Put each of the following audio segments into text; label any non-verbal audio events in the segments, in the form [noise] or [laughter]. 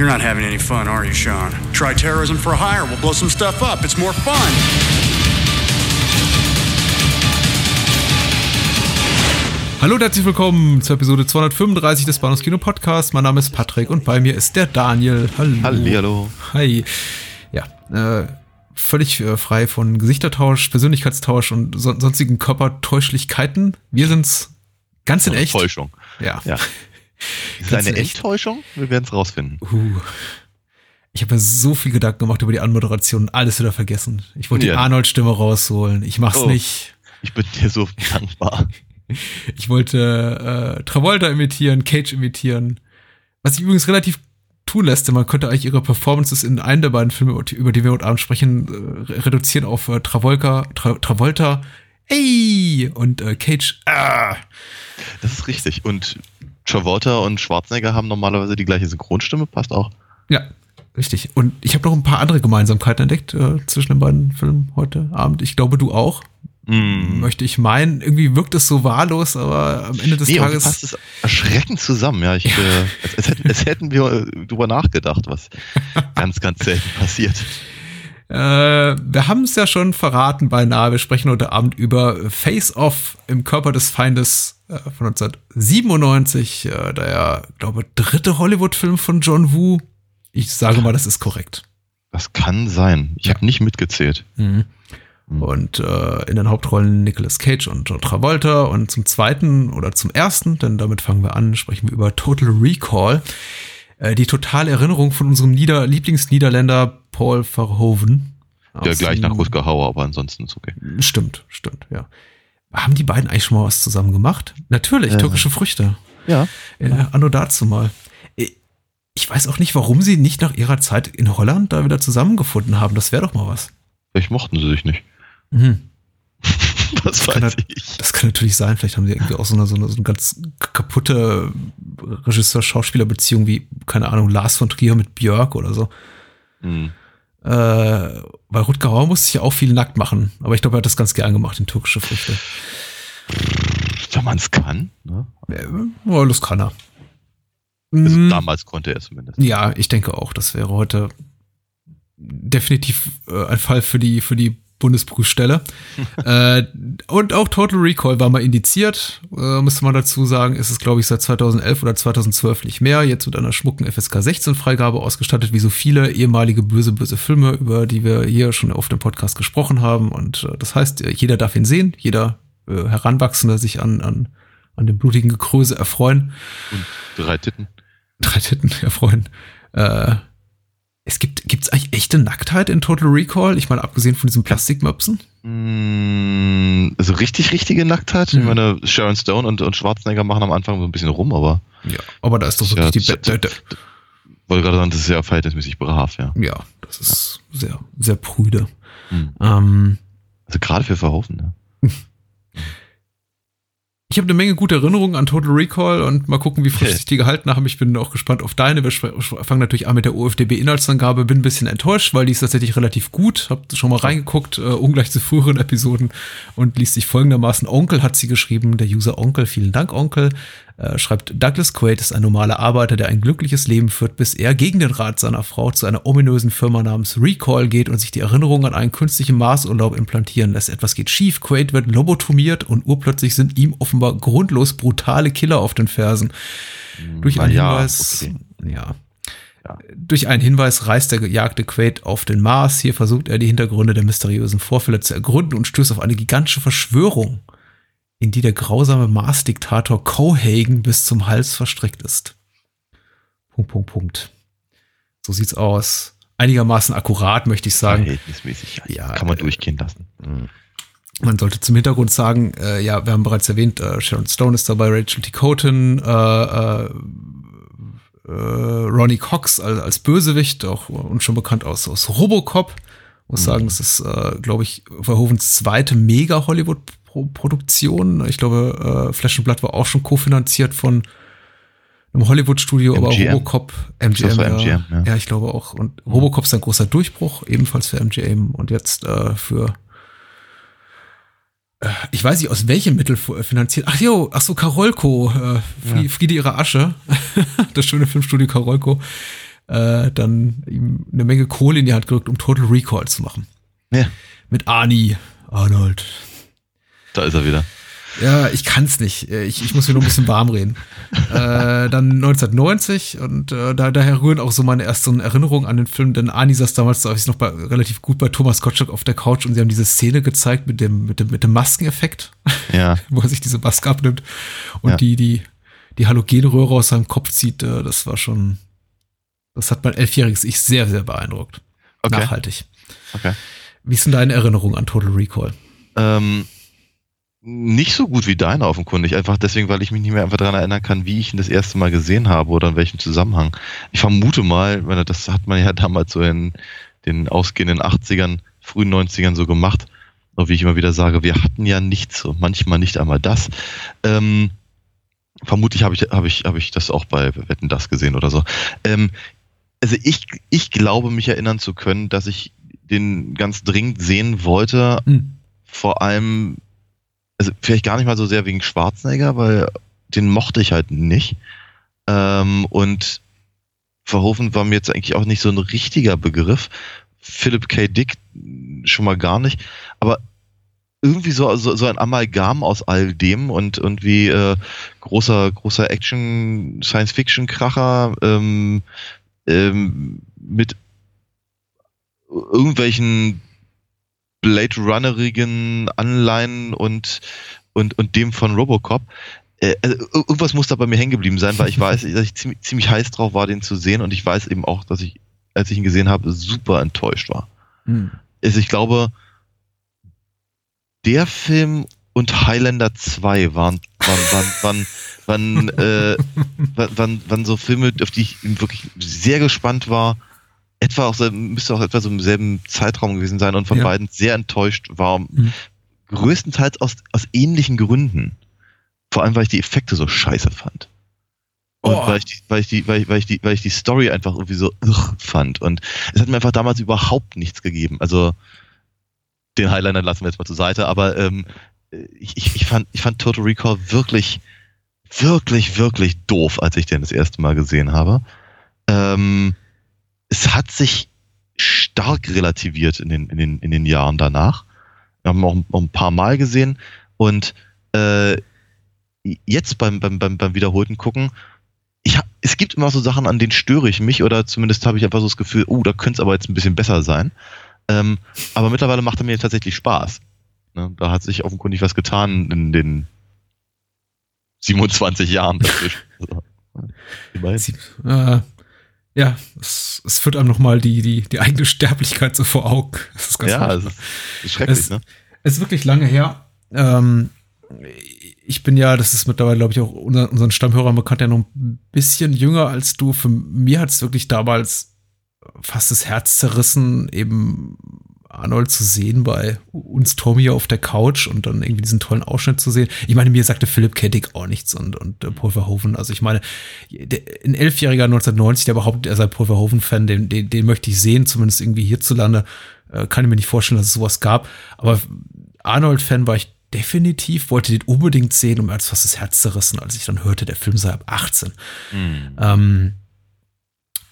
You're not having any fun, are you, Sean? Try terrorism for hire. We'll blow some stuff up. It's more fun. Hallo und herzlich willkommen zur Episode 235 des Bahnhofs Kino Podcast. Mein Name ist Patrick und bei mir ist der Daniel. Hallo. Hallihallo. Hi. Ja, äh, völlig äh, frei von Gesichtertausch, Persönlichkeitstausch und so, sonstigen Körpertäuschlichkeiten. Wir sind's ganz in echt. Täuschung. Ja. Ja. Ist es eine. Enttäuschung? Wir werden es rausfinden. Uh. Ich habe mir so viel Gedanken gemacht über die Anmoderation und alles wieder vergessen. Ich wollte die Ja. Arnold-Stimme rausholen. Ich mach's Oh. nicht. Ich bin dir so dankbar. [laughs] Ich wollte äh, Travolta imitieren, Cage imitieren. Was sich übrigens relativ tun lässt, denn man könnte eigentlich ihre Performances in einem der beiden Filme, über die wir heute Abend sprechen, äh, reduzieren auf äh, Travolta, Tra Travolta, ey, und äh, Cage, ah. Das ist richtig. Und Travolta und Schwarzenegger haben normalerweise die gleiche Synchronstimme, passt auch. Ja, richtig. Und ich habe noch ein paar andere Gemeinsamkeiten entdeckt äh, zwischen den beiden Filmen heute Abend. Ich glaube, du auch. Mm. Möchte ich meinen. Irgendwie wirkt es so wahllos, aber am Ende des Nee, Tages. passt es erschreckend zusammen. Ja, ich, Äh, als, als, hätten- als hätten wir drüber nachgedacht, was [laughs] ganz, ganz selten passiert. Äh, wir haben es ja schon verraten beinahe. Wir sprechen heute Abend über Face Off im Körper des Feindes äh, von 1997. Äh, der, glaube dritte Hollywood-Film von John Woo. Ich sage mal, das ist korrekt. Das kann sein. Ich Ja. habe nicht mitgezählt. Mhm. Und äh, in den Hauptrollen Nicolas Cage und John Travolta. Und zum zweiten oder zum ersten, denn damit fangen wir an, sprechen wir über Total Recall. Äh, die totale Erinnerung von unserem Nieder Lieblingsniederländer Paul Verhoeven. Aus gleich nach Rutger Hauer, aber ansonsten ist okay. Stimmt, stimmt, ja. Haben die beiden eigentlich schon mal was zusammen gemacht? Natürlich, Äh. türkische Früchte. Ja. Äh, anno dazu mal. Äh, Ich weiß auch nicht, warum sie nicht nach ihrer Zeit in Holland da wieder zusammengefunden haben. Das wäre doch mal was. Vielleicht mochten sie sich nicht. Mhm. [laughs] [laughs] Das kann weiß halt- ich. Das kann natürlich sein. Vielleicht haben sie irgendwie auch so eine, so eine, so eine ganz kaputte Regisseur-Schauspieler-Beziehung wie, keine Ahnung, Lars von Trier mit Björk oder so. Hm. Äh, bei Rutger Hauer musste ich ja auch viel nackt machen. Aber ich glaube, er hat das ganz gern gemacht in türkische Früchte. Wenn man es kann. Ne? Ja, das kann er. Also Mhm. damals konnte er es zumindest. Ja, ich denke auch, das wäre heute definitiv äh, ein Fall für die, für die Bundesprüfstelle. [laughs] äh, und auch Total Recall war mal indiziert, äh, müsste man dazu sagen, ist es, glaube ich, seit 2011 oder 2012 nicht mehr. Jetzt mit einer schmucken FSK 16 Freigabe ausgestattet, wie so viele ehemalige böse, böse Filme, über die wir hier schon auf dem Podcast gesprochen haben. Und äh, das heißt, äh, jeder darf ihn sehen, jeder äh, Heranwachsende sich an, an, an dem blutigen Gekröse erfreuen. Drei Titten. drei Titten erfreuen. Äh, es gibt, gibt's eigentlich echte Nacktheit in Total Recall? Ich meine, abgesehen von diesen Plastikmöpsen? Mm, Also richtig, richtige Nacktheit. Mhm. Ich meine, Sharon Stone und, und Schwarzenegger machen am Anfang so ein bisschen rum, aber Ja. Aber da ist doch Ja, wirklich die das- Be Be wollte gerade sagen, das ist ja verhältnismäßig brav, ja. Ja, das ist sehr, sehr prüde. Mhm. Ähm, Also gerade für Verhoeven, ja. Ich habe eine Menge gute Erinnerungen an Total Recall und mal gucken, wie frisch [laughs] sich die gehalten haben. Ich bin auch gespannt auf deine. Wir fangen natürlich an mit der OFDB-Inhaltsangabe. Bin ein bisschen enttäuscht, weil die ist tatsächlich relativ gut. Hab schon mal reingeguckt, äh, ungleich zu früheren Episoden und liest sich folgendermaßen. Onkel hat sie geschrieben, der User Onkel. Vielen Dank, Onkel. Äh, schreibt, Douglas Quaid ist ein normaler Arbeiter, der ein glückliches Leben führt, bis er gegen den Rat seiner Frau zu einer ominösen Firma namens Recall geht und sich die Erinnerung an einen künstlichen Marsurlaub implantieren lässt. Etwas geht schief, Quaid wird lobotomiert und urplötzlich sind ihm offenbar grundlos brutale Killer auf den Fersen. Durch Na einen ja, Hinweis, okay. ja. Ja. Durch einen Hinweis reist der gejagte Quaid auf den Mars. Hier versucht er die Hintergründe der mysteriösen Vorfälle zu ergründen und stößt auf eine gigantische Verschwörung, in die der grausame Mars-Diktator Cohagen bis zum Hals verstrickt ist. Punkt, Punkt, Punkt. So sieht's aus. Einigermaßen akkurat, möchte ich sagen. Verhältnismäßig, ja. Kann man äh, durchgehen lassen. Man sollte zum Hintergrund sagen, äh, ja, wir haben bereits erwähnt, äh, Sharon Stone ist dabei, Rachel T. Cotten, äh, äh, äh, Ronnie Cox als, als Bösewicht, auch uns schon bekannt aus, aus Robocop. Muss sagen, das ist, glaube ich, Verhovens zweite Mega-Hollywood-Produktion. Ich glaube, äh, Flash and Blood war auch schon kofinanziert von einem Hollywood-Studio, aber MGM. Robocop, MGM, ja, MGM, ja. ja, ich glaube auch. Und Robocop ist ein großer Durchbruch, ebenfalls für MGM und jetzt äh, für Äh, ich weiß nicht, aus welchem Mittel finanziert. Ach jo, ach so, Karolko, äh, Friede, ja. Friede ihre Asche, [laughs] das schöne Filmstudio Karolko, äh, dann ihm eine Menge Kohle in die Hand gerückt, um Total Recall zu machen. Ja. Mit Arnie Arnold. Da ist er wieder. Ja, ich kann's nicht. Äh, ich, ich muss mir nur ein bisschen warm reden. [laughs] äh, dann 1990 und äh, da, daher rühren auch so meine ersten Erinnerungen an den Film, denn Ani saß damals, da ich noch bei, relativ gut bei Thomas Gottschalk auf der Couch und sie haben diese Szene gezeigt mit dem, mit dem, mit dem Maskeneffekt. Ja. [laughs] wo er sich diese Maske abnimmt und ja. die, die, die Halogenröhre aus seinem Kopf zieht. Äh, das war schon, das hat mein elfjähriges Ich sehr, sehr beeindruckt. Okay. Nachhaltig. Okay. Wie ist denn deine Erinnerung an Total Recall? Ähm, nicht so gut wie deine offenkundig, einfach deswegen, weil ich mich nicht mehr einfach daran erinnern kann, wie ich ihn das erste Mal gesehen habe oder in welchem Zusammenhang. Ich vermute mal, das hat man ja [laughs] damals so in den ausgehenden 80ern, frühen 90ern so gemacht, und wie ich immer wieder sage, wir hatten ja nichts und manchmal nicht einmal das. Ähm, vermutlich habe ich, habe ich, habe ich das auch bei Wetten das gesehen oder so. Ähm, also ich, ich glaube, mich erinnern zu können, dass ich den ganz dringend sehen wollte, mhm. vor allem also vielleicht gar nicht mal so sehr wegen Schwarzenegger, weil den mochte ich halt nicht. Ähm, und Verhoeven war mir jetzt eigentlich auch nicht so ein richtiger Begriff. Philip K. Dick schon mal gar nicht. Aber irgendwie so, so, so ein Amalgam aus all dem und irgendwie äh, großer, großer Action, Science-Fiction-Kracher ähm, ähm, mit irgendwelchen Blade Runnerigen Anleihen und, und, und dem von Robocop. Äh, also irgendwas muss da bei mir hängen geblieben sein, weil ich [laughs] weiß, dass ich ziemlich, ziemlich heiß drauf war, den zu sehen und ich weiß eben auch, dass ich, als ich ihn gesehen habe, super enttäuscht war. Hm. Also ich glaube, der Film und Highlander 2 waren, waren, waren, waren, waren, äh, [laughs] waren, waren so Filme, auf die ich wirklich sehr gespannt war etwa auch, müsste auch etwa so im selben Zeitraum gewesen sein und von ja. beiden sehr enttäuscht war. Mhm. Größtenteils aus, aus ähnlichen Gründen. Vor allem, weil ich die Effekte so scheiße fand. Und oh. weil, ich die, weil, ich die, weil, ich, weil, ich die, weil ich die Story einfach irgendwie so ugh, fand. Und es hat mir einfach damals überhaupt nichts gegeben. Also den Highliner lassen wir jetzt mal zur Seite, aber ähm, ich, ich, ich, fand, ich fand Total Recall wirklich, wirklich, wirklich doof, als ich den das erste Mal gesehen habe. Ähm, es hat sich stark relativiert in den, in den, in den Jahren danach. Wir haben auch ein, paar Mal gesehen und äh, jetzt beim, beim, beim, beim wiederholten Gucken, ich hab, es gibt immer so Sachen, an denen störe ich mich oder zumindest habe ich einfach so das Gefühl, oh, da könnte es aber jetzt ein bisschen besser sein. Ähm, aber mittlerweile macht er mir tatsächlich Spaß. Ne? Da hat sich offenkundig was getan in den 27 Jahren [laughs] dazwischen. äh, ja, es, es führt einem nochmal die, die, die eigene Sterblichkeit so vor Augen. [laughs] Ja, es ist schrecklich, es, ne? Es ist wirklich lange her. Ähm, ich bin ja, das ist mittlerweile, glaube ich, auch unser, unseren Stammhörern bekannt, ja noch ein bisschen jünger als du. Für mir hat es wirklich damals fast das Herz zerrissen, eben Arnold zu sehen bei uns Tommy auf der Couch und dann irgendwie diesen tollen Ausschnitt zu sehen. Ich meine, mir sagte Philipp Kettig auch nichts und, und äh, Paul Verhoeven. Also ich meine, der, ein Elfjähriger 1990, der behauptet, er sei Paul Verhoeven-Fan, den, den, den möchte ich sehen, zumindest irgendwie hierzulande. Äh, kann ich mir nicht vorstellen, dass es sowas gab. Aber Arnold-Fan war ich definitiv, wollte den unbedingt sehen und mir hat fast das Herz zerrissen, als ich dann hörte, der Film sei ab 18. Mhm. Ähm, äh,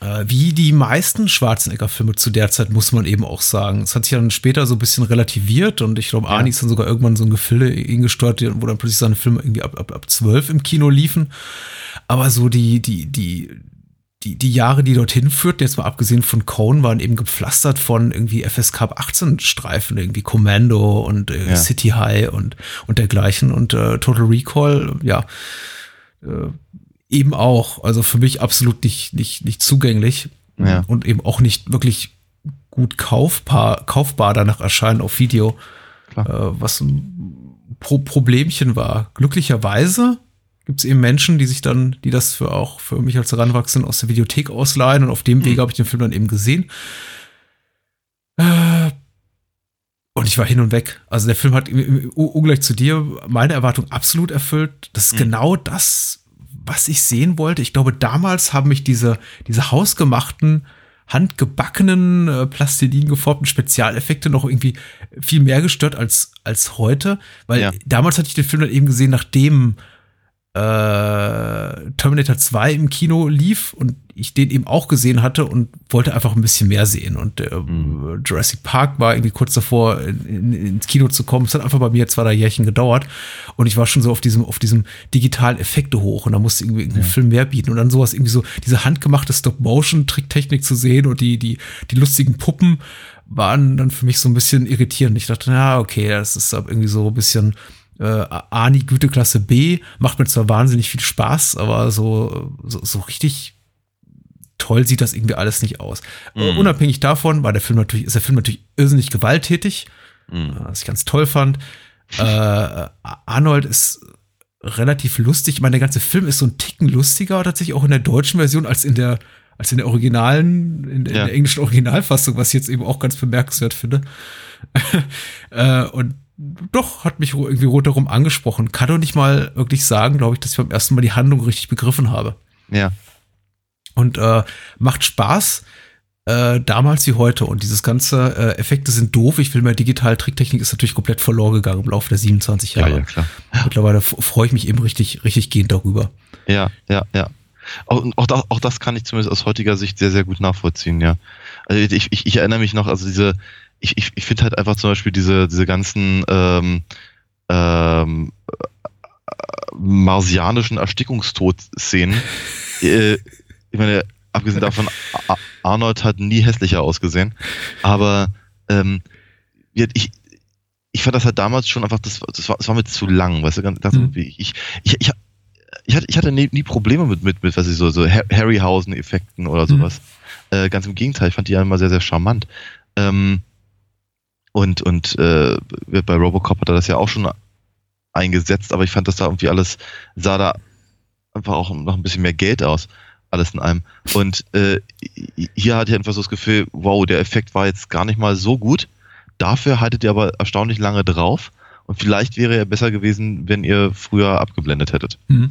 wie die meisten Schwarzenegger-Filme zu der Zeit, muss man eben auch sagen. Es hat sich dann später so ein bisschen relativiert und ich glaube, ja. Arnie ist dann sogar irgendwann so ein Gefilde hingesteuert, wo dann plötzlich seine Filme irgendwie ab, ab, ab 12 im Kino liefen. Aber so die, die, die, die, die Jahre, die dorthin führten, jetzt mal abgesehen von Cone, waren eben gepflastert von irgendwie FSK 18 Streifen, irgendwie Commando und äh, ja. City High und, und dergleichen und äh, Total Recall, ja, äh, eben auch. Also für mich absolut nicht, nicht, nicht zugänglich ja. und eben auch nicht wirklich gut kaufbar, kaufbar danach erscheinen auf Video, äh, was ein Pro Problemchen war. Glücklicherweise gibt es eben Menschen, die sich dann, die das für auch für mich als Heranwachsenden aus der Videothek ausleihen und auf dem mhm. Weg habe ich den Film dann eben gesehen. Äh, und ich war hin und weg. Also der Film hat ungleich zu dir meine Erwartung absolut erfüllt. Das ist mhm. genau das, was ich sehen wollte. Ich glaube, damals haben mich diese, diese hausgemachten handgebackenen, äh, Plastilin geformten Spezialeffekte noch irgendwie viel mehr gestört als, als heute. Weil Ja. damals hatte ich den Film dann eben gesehen, nachdem äh, Terminator 2 im Kino lief und ich den eben auch gesehen hatte und wollte einfach ein bisschen mehr sehen. Und äh, Mhm. Jurassic Park war irgendwie kurz davor, in, in, ins Kino zu kommen. Es hat einfach bei mir zwei, drei Jährchen gedauert. Und ich war schon so auf diesem, auf diesem digitalen Effekte hoch und da musste irgendwie, irgendwie ein Film mehr bieten. Und dann sowas irgendwie so, diese handgemachte Stop-Motion-Tricktechnik zu sehen und die, die, die lustigen Puppen waren dann für mich so ein bisschen irritierend. Ich dachte, na, okay, das ist irgendwie so ein bisschen äh, Ani Güteklasse B, macht mir zwar wahnsinnig viel Spaß, aber so, so, so richtig toll sieht das irgendwie alles nicht aus. Äh, Mhm. Unabhängig davon war der Film natürlich, ist der Film natürlich irrsinnig gewalttätig, Mhm. äh, was ich ganz toll fand. Äh, Arnold ist relativ lustig. Ich meine, der ganze Film ist so ein Ticken lustiger tatsächlich auch in der deutschen Version als in der als in der originalen, in, der- in Ja. der englischen Originalfassung, was ich jetzt eben auch ganz bemerkenswert finde. [laughs] äh, und doch, hat mich irgendwie rundherum angesprochen. Kann doch nicht mal wirklich sagen, glaube ich, dass ich beim ersten Mal die Handlung richtig begriffen habe. Ja. Und äh, macht Spaß, äh, damals wie heute. Und dieses ganze äh, Effekte sind doof. Ich will mehr digital Tricktechnik ist natürlich komplett verloren gegangen im Laufe der 27 Ja, Jahre. ja, klar. Mittlerweile freue ich mich eben richtig, richtig gehend darüber. Ja, ja, ja. Auch, auch, da- auch das kann ich zumindest aus heutiger Sicht sehr, sehr gut nachvollziehen, ja. Also ich, ich, ich erinnere mich noch, also diese, ich, ich, ich finde halt einfach zum Beispiel diese, diese ganzen ähm, ähm, äh, marsianischen Erstickungstod-Szenen. [laughs] äh, ich meine, abgesehen davon, Arnold hat nie hässlicher ausgesehen, aber ähm, ich, ich fand das halt damals schon einfach, das, das, war, das war mir zu lang, weißt du, ganz, ganz Mhm. ich, ich, ich, ich, hatte, ich hatte nie, nie Probleme mit, mit, mit, was ich so, so Har- Harryhausen-Effekten oder Mhm. sowas. Äh, ganz im Gegenteil, ich fand die ja immer sehr, sehr charmant. Ähm, und und äh, bei Robocop hat er das ja auch schon eingesetzt, aber ich fand das da irgendwie alles, sah da einfach auch noch ein bisschen mehr Geld aus, alles in allem. Und äh, hier hatte ich einfach so das Gefühl, wow, der Effekt war jetzt gar nicht mal so gut. Dafür haltet ihr aber erstaunlich lange drauf. Und vielleicht wäre er besser gewesen, wenn ihr früher abgeblendet hättet. Mhm.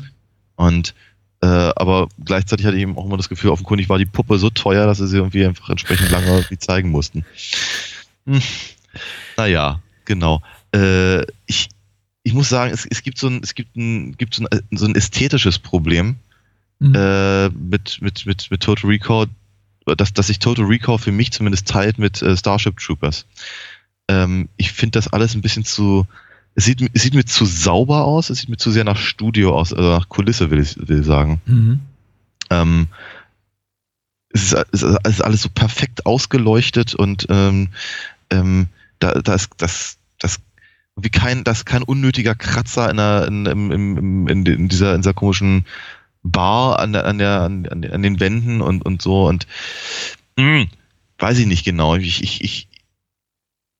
Und äh, aber gleichzeitig hatte ich eben auch immer das Gefühl, offenkundig war die Puppe so teuer, dass sie sie irgendwie einfach entsprechend lange [laughs] zeigen mussten. Hm. Naja, genau. Äh, ich, ich muss sagen, es, es gibt so ein, es gibt ein, gibt so ein, so ein ästhetisches Problem Mhm. äh, mit, mit, mit, mit Total Recall, dass, dass sich Total Recall für mich zumindest teilt mit äh, Starship Troopers. Ähm, ich finde das alles ein bisschen zu, es sieht, es sieht mir zu sauber aus, es sieht mir zu sehr nach Studio aus, also nach Kulisse, will ich, will ich sagen. Mhm. Ähm, es, ist, es ist alles so perfekt ausgeleuchtet und ähm, ähm, da, da ist das, das wie kein, das ist kein unnötiger Kratzer in, der, in, im, im, in, in, dieser, in dieser komischen Bar an, der, an, der, an, an an den Wänden und, und so und mh, weiß ich nicht genau. Ich, ich, ich,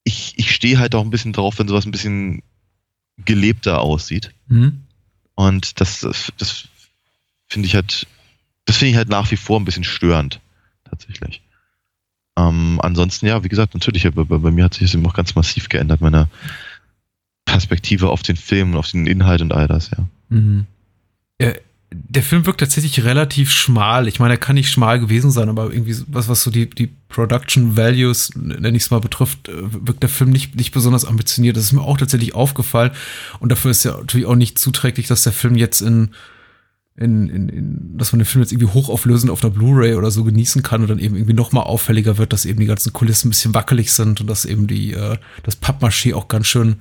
ich, ich stehe halt auch ein bisschen drauf, wenn sowas ein bisschen gelebter aussieht. Mhm. Und das, das, das finde ich halt, das finde ich halt nach wie vor ein bisschen störend, tatsächlich. Ähm, ansonsten, ja, wie gesagt, natürlich, bei, bei bei mir hat sich das eben auch ganz massiv geändert, meine Perspektive auf den Film und auf den Inhalt und all das, ja. Mhm. Ja, der Film wirkt tatsächlich relativ schmal. Ich meine, er kann nicht schmal gewesen sein, aber irgendwie was, was so die, die Production Values, nenne ich es mal, betrifft, äh, wirkt der Film nicht, nicht besonders ambitioniert. Das ist mir auch tatsächlich aufgefallen. Und dafür ist ja natürlich auch nicht zuträglich, dass der Film jetzt in, in, in, in dass man den Film jetzt irgendwie hochauflösend auf der Blu-ray oder so genießen kann und dann eben irgendwie noch mal auffälliger wird, dass eben die ganzen Kulissen ein bisschen wackelig sind und dass eben die, äh, das Pappmaché auch ganz schön,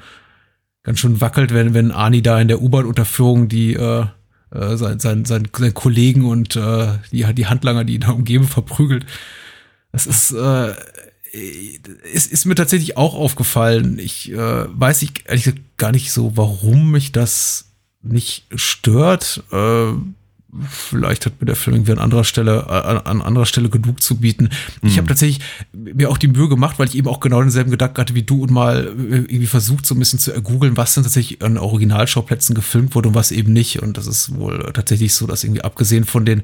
ganz schön wackelt, wenn, wenn Ani da in der U-Bahn-Unterführung die, äh, äh, sein, sein, sein, Kollegen und äh, die, die Handlanger, die ihn da umgeben, verprügelt. Das ist, äh, ist, ist mir tatsächlich auch aufgefallen. Ich äh, weiß ich ehrlich gesagt gar nicht so, warum mich das nicht stört. Äh, vielleicht hat mir der Film irgendwie an anderer Stelle, äh, an, an anderer Stelle genug zu bieten. Ich Mhm. habe tatsächlich mir auch die Mühe gemacht, weil ich eben auch genau denselben Gedanken hatte wie du und mal äh, irgendwie versucht, so ein bisschen zu ergoogeln, was denn tatsächlich an Originalschauplätzen gefilmt wurde und was eben nicht. Und das ist wohl tatsächlich so, dass irgendwie abgesehen von den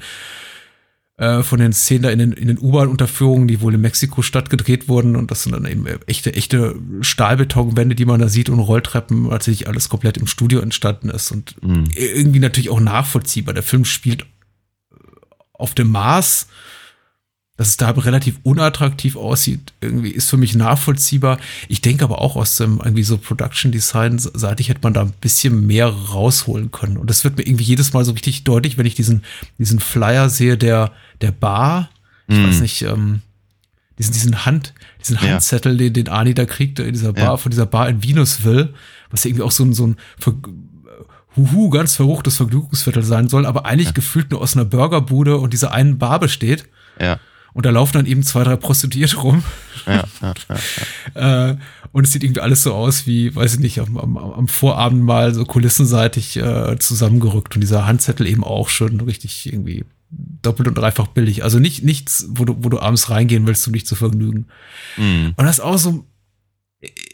äh, von den Szenen da in den, in den U-Bahn-Unterführungen, die wohl in Mexiko-Stadt gedreht wurden. Und das sind dann eben echte, echte Stahlbetonwände, die man da sieht und Rolltreppen, tatsächlich alles komplett im Studio entstanden ist. Und Mhm. irgendwie natürlich auch nachvollziehbar. Der Film spielt auf dem Mars. Dass es da relativ unattraktiv aussieht, irgendwie ist für mich nachvollziehbar. Ich denke aber auch aus dem irgendwie so Production Design seitig hätte man da ein bisschen mehr rausholen können. Und das wird mir irgendwie jedes Mal so richtig deutlich, wenn ich diesen, diesen Flyer sehe, der, der Bar, ich mm. weiß nicht, ähm, diesen, diesen Hand, diesen Handzettel, ja. den, den Ani da kriegt, in dieser Bar, ja. von dieser Bar in Venusville, was irgendwie auch so ein, so ein Huhu, ganz verruchtes Vergnügungsviertel sein soll, aber eigentlich ja. gefühlt nur aus einer Burgerbude und dieser einen Bar besteht. Ja. Und da laufen dann eben zwei, drei Prostituierte rum. Ja, ja, ja, äh, und es sieht irgendwie alles so aus wie, weiß ich nicht, am, am, am Vorabend mal so kulissenseitig äh, zusammengerückt. Und dieser Handzettel eben auch schon richtig irgendwie doppelt und dreifach billig. Also nicht nichts, wo du, wo du abends reingehen willst, um dich zu vergnügen. Mhm. Und das auch so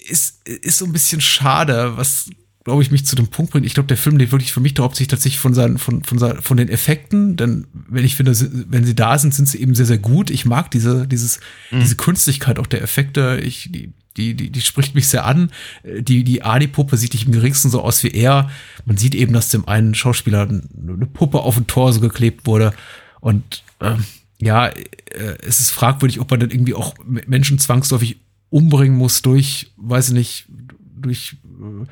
ist, ist so ein bisschen schade, was glaube ich, mich zu dem Punkt bringt. Ich glaube, der Film lebt wirklich für mich darauf, sich tatsächlich von seinen, von, von, seinen, von den Effekten, denn wenn ich finde, wenn sie da sind, sind sie eben sehr, sehr gut. Ich mag diese, dieses, mhm. diese Künstlichkeit auch der Effekte. Ich, die, die, die, die spricht mich sehr an. Die, die Adi-Puppe sieht nicht im geringsten so aus wie er. Man sieht eben, dass dem einen Schauspieler eine Puppe auf den Tor so geklebt wurde. Und ähm, ja, äh, es ist fragwürdig, ob man dann irgendwie auch Menschen zwangsläufig umbringen muss durch, weiß ich nicht, durch äh,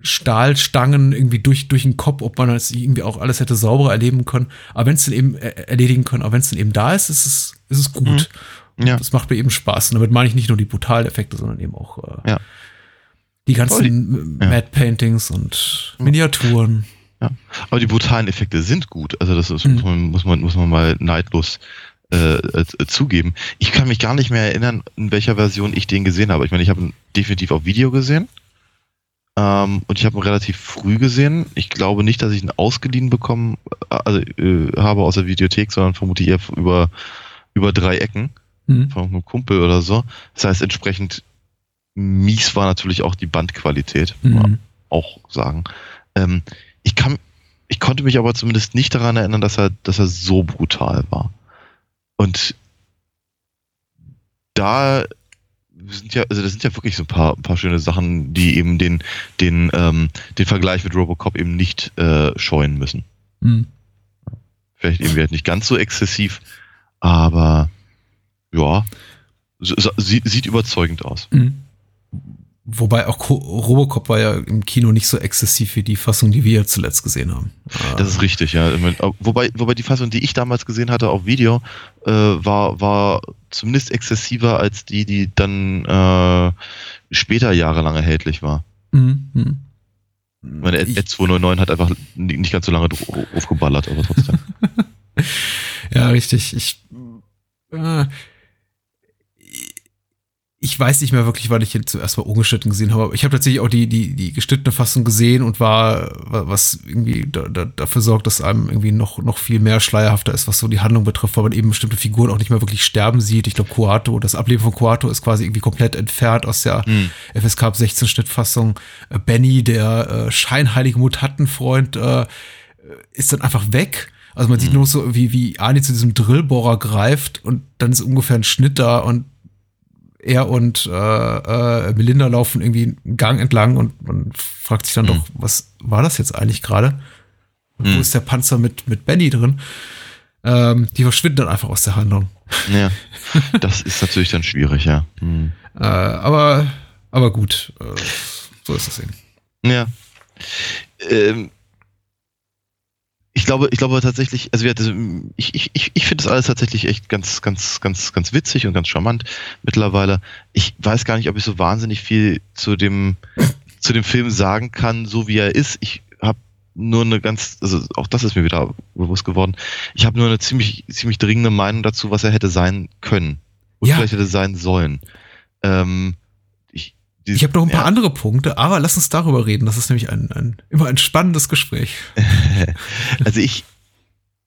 Stahlstangen irgendwie durch, durch den Kopf, ob man das irgendwie auch alles hätte sauberer erleben können. Aber wenn es dann eben äh, erledigen können, aber wenn es dann eben da ist, ist es, ist es gut. Mhm. Ja. Das macht mir eben Spaß. Und damit meine ich nicht nur die brutalen Effekte, sondern eben auch äh, ja. die ganzen ja. Mad Paintings und Miniaturen. Ja. Aber die brutalen Effekte sind gut. Also das ist, mhm. muss, man, muss, man, muss man mal neidlos äh, äh, zugeben. Ich kann mich gar nicht mehr erinnern, in welcher Version ich den gesehen habe. Ich meine, ich habe ihn definitiv auf Video gesehen. Ähm, und ich habe ihn relativ früh gesehen. Ich glaube nicht, dass ich ihn ausgeliehen bekommen also, äh, habe aus der Videothek, sondern vermute eher über, über drei Ecken mhm. von einem Kumpel oder so. Das heißt, entsprechend mies war natürlich auch die Bandqualität, mhm. muss man auch sagen. Ähm, ich kann, ich konnte mich aber zumindest nicht daran erinnern, dass er, dass er so brutal war. Und da sind ja, also das sind ja wirklich so ein paar, ein paar schöne Sachen, die eben den, den, ähm, den Vergleich mit Robocop eben nicht äh, scheuen müssen. Mhm. Vielleicht eben nicht ganz so exzessiv, aber ja, so, so, sieht überzeugend aus. Mhm. Wobei auch Robocop war ja im Kino nicht so exzessiv wie die Fassung, die wir zuletzt gesehen haben. Das ist richtig, ja. Wobei, wobei die Fassung, die ich damals gesehen hatte auf Video, äh, war, war zumindest exzessiver als die, die dann äh, später jahrelang erhältlich war. Mhm. mhm. Meine Ed 209 hat einfach nicht ganz so lange draufgeballert, aber trotzdem. [laughs] ja, richtig. Ich, äh, ich weiß nicht mehr wirklich, wann ich ihn zuerst mal ungeschnitten gesehen habe. Ich habe tatsächlich auch die, die, die geschnittene Fassung gesehen und war, was irgendwie da, da, dafür sorgt, dass einem irgendwie noch, noch viel mehr schleierhafter ist, was so die Handlung betrifft, weil man eben bestimmte Figuren auch nicht mehr wirklich sterben sieht. Ich glaube, Coato, das Ableben von Coato ist quasi irgendwie komplett entfernt aus der mhm. FSK 16 Schnittfassung. Äh, Benny, der äh, scheinheilige Mutantenfreund, äh, ist dann einfach weg. Also man sieht mhm. nur so, wie, wie Ani zu diesem Drillbohrer greift und dann ist ungefähr ein Schnitt da und er und äh, äh, Melinda laufen irgendwie einen Gang entlang und man fragt sich dann mhm. doch, was war das jetzt eigentlich gerade? Mhm. Wo ist der Panzer mit, mit Benny drin? Ähm, die verschwinden dann einfach aus der Handlung. Ja, [laughs] das ist natürlich dann schwierig, ja. Mhm. Äh, aber, aber gut, äh, so ist das eben. Ja. Ähm, ich glaube, ich glaube tatsächlich, also ich, ich, ich, ich finde das alles tatsächlich echt ganz, ganz, ganz, ganz witzig und ganz charmant mittlerweile. Ich weiß gar nicht, ob ich so wahnsinnig viel zu dem, zu dem Film sagen kann, so wie er ist. Ich habe nur eine ganz, also auch das ist mir wieder bewusst geworden. Ich habe nur eine ziemlich, ziemlich dringende Meinung dazu, was er hätte sein können und ja. vielleicht hätte sein sollen. Ähm, ich habe noch ein paar ja. andere Punkte, aber lass uns darüber reden. Das ist nämlich ein, ein immer ein spannendes Gespräch. [laughs] also ich,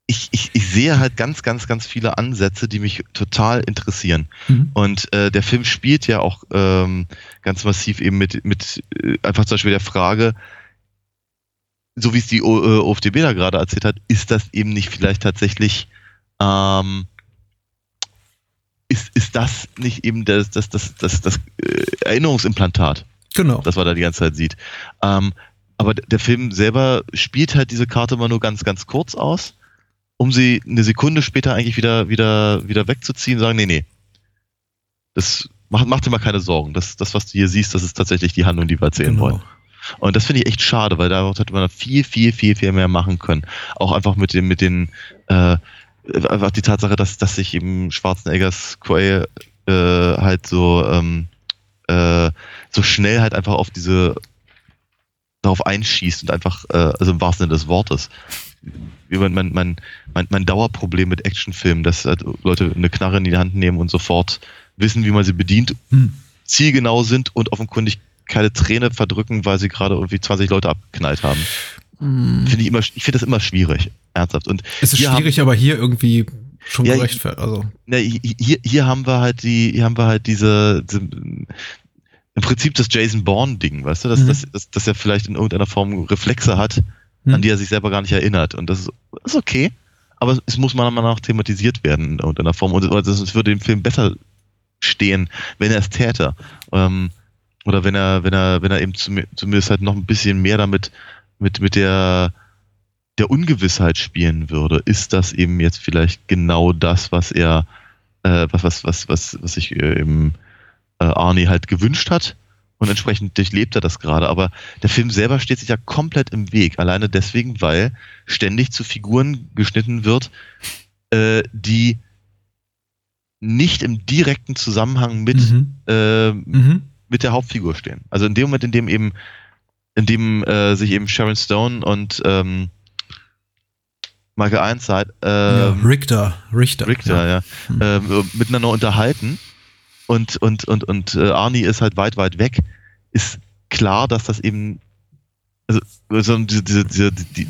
ich, ich, ich sehe halt ganz, ganz, ganz viele Ansätze, die mich total interessieren. Mhm. Und äh, der Film spielt ja auch ähm, ganz massiv eben mit, mit äh, einfach zum Beispiel der Frage, so wie es die o, äh, OFDB da gerade erzählt hat, ist das eben nicht vielleicht tatsächlich ähm, ist, ist das nicht eben das, das, das, das, das äh, Erinnerungsimplantat? Genau. Das man da die ganze Zeit sieht. Ähm, aber der Film selber spielt halt diese Karte mal nur ganz, ganz kurz aus. um sie eine Sekunde später eigentlich wieder, wieder, wieder wegzuziehen, sagen, nee, nee. Das macht, macht dir mal keine Sorgen. Das, das, was du hier siehst, das ist tatsächlich die Handlung, die wir erzählen genau. wollen. Und das finde ich echt schade, weil daraus hätte man viel, viel, viel, viel mehr machen können. Auch einfach mit den, mit den, äh, einfach die Tatsache, dass, dass sich eben Schwarzeneggers Quail äh, halt so, ähm, äh, so schnell halt einfach auf diese, darauf einschießt und einfach, äh, also im wahrsten Sinne des Wortes. Mein, mein, mein, mein Dauerproblem mit Actionfilmen, dass halt Leute eine Knarre in die Hand nehmen und sofort wissen, wie man sie bedient, hm. zielgenau sind und offenkundig keine Träne verdrücken, weil sie gerade irgendwie 20 Leute abgeknallt haben. Hm. Finde ich immer, ich finde das immer schwierig, ernsthaft. Und es ist schwierig, haben, aber hier irgendwie schon ja, gerechtfertigt. Also. Ja, hier, hier haben wir halt die, hier haben wir halt diese, diese im Prinzip das Jason Bourne-Ding, weißt du, dass, mhm. dass, dass, dass er vielleicht in irgendeiner Form Reflexe hat, mhm. an die er sich selber gar nicht erinnert. Und das ist, ist okay, aber es muss meiner Meinung nach thematisiert werden in irgendeiner Form. Und es würde dem Film besser stehen, wenn er es täte. Ähm, oder wenn er, wenn er, wenn er eben zumindest halt noch ein bisschen mehr damit, mit, mit der, der Ungewissheit spielen würde. Ist das eben jetzt vielleicht genau das, was er, äh, was, was, was, was, was sich äh, eben äh, Arnie halt gewünscht hat? Und entsprechend durchlebt er das gerade. Aber der Film selber steht sich ja komplett im Weg. Alleine deswegen, weil ständig zu Figuren geschnitten wird, äh, die nicht im direkten Zusammenhang mit, mhm. Äh, mhm. mit der Hauptfigur stehen. Also in dem Moment, in dem eben, in dem äh, sich eben Sharon Stone und ähm, Michael Ironside, äh, ja, Richter, Richter, Richter, ja, ja mhm. äh, miteinander unterhalten und und und und äh, Arnie ist halt weit weit weg, ist klar, dass das eben also, also diese, diese, diese die,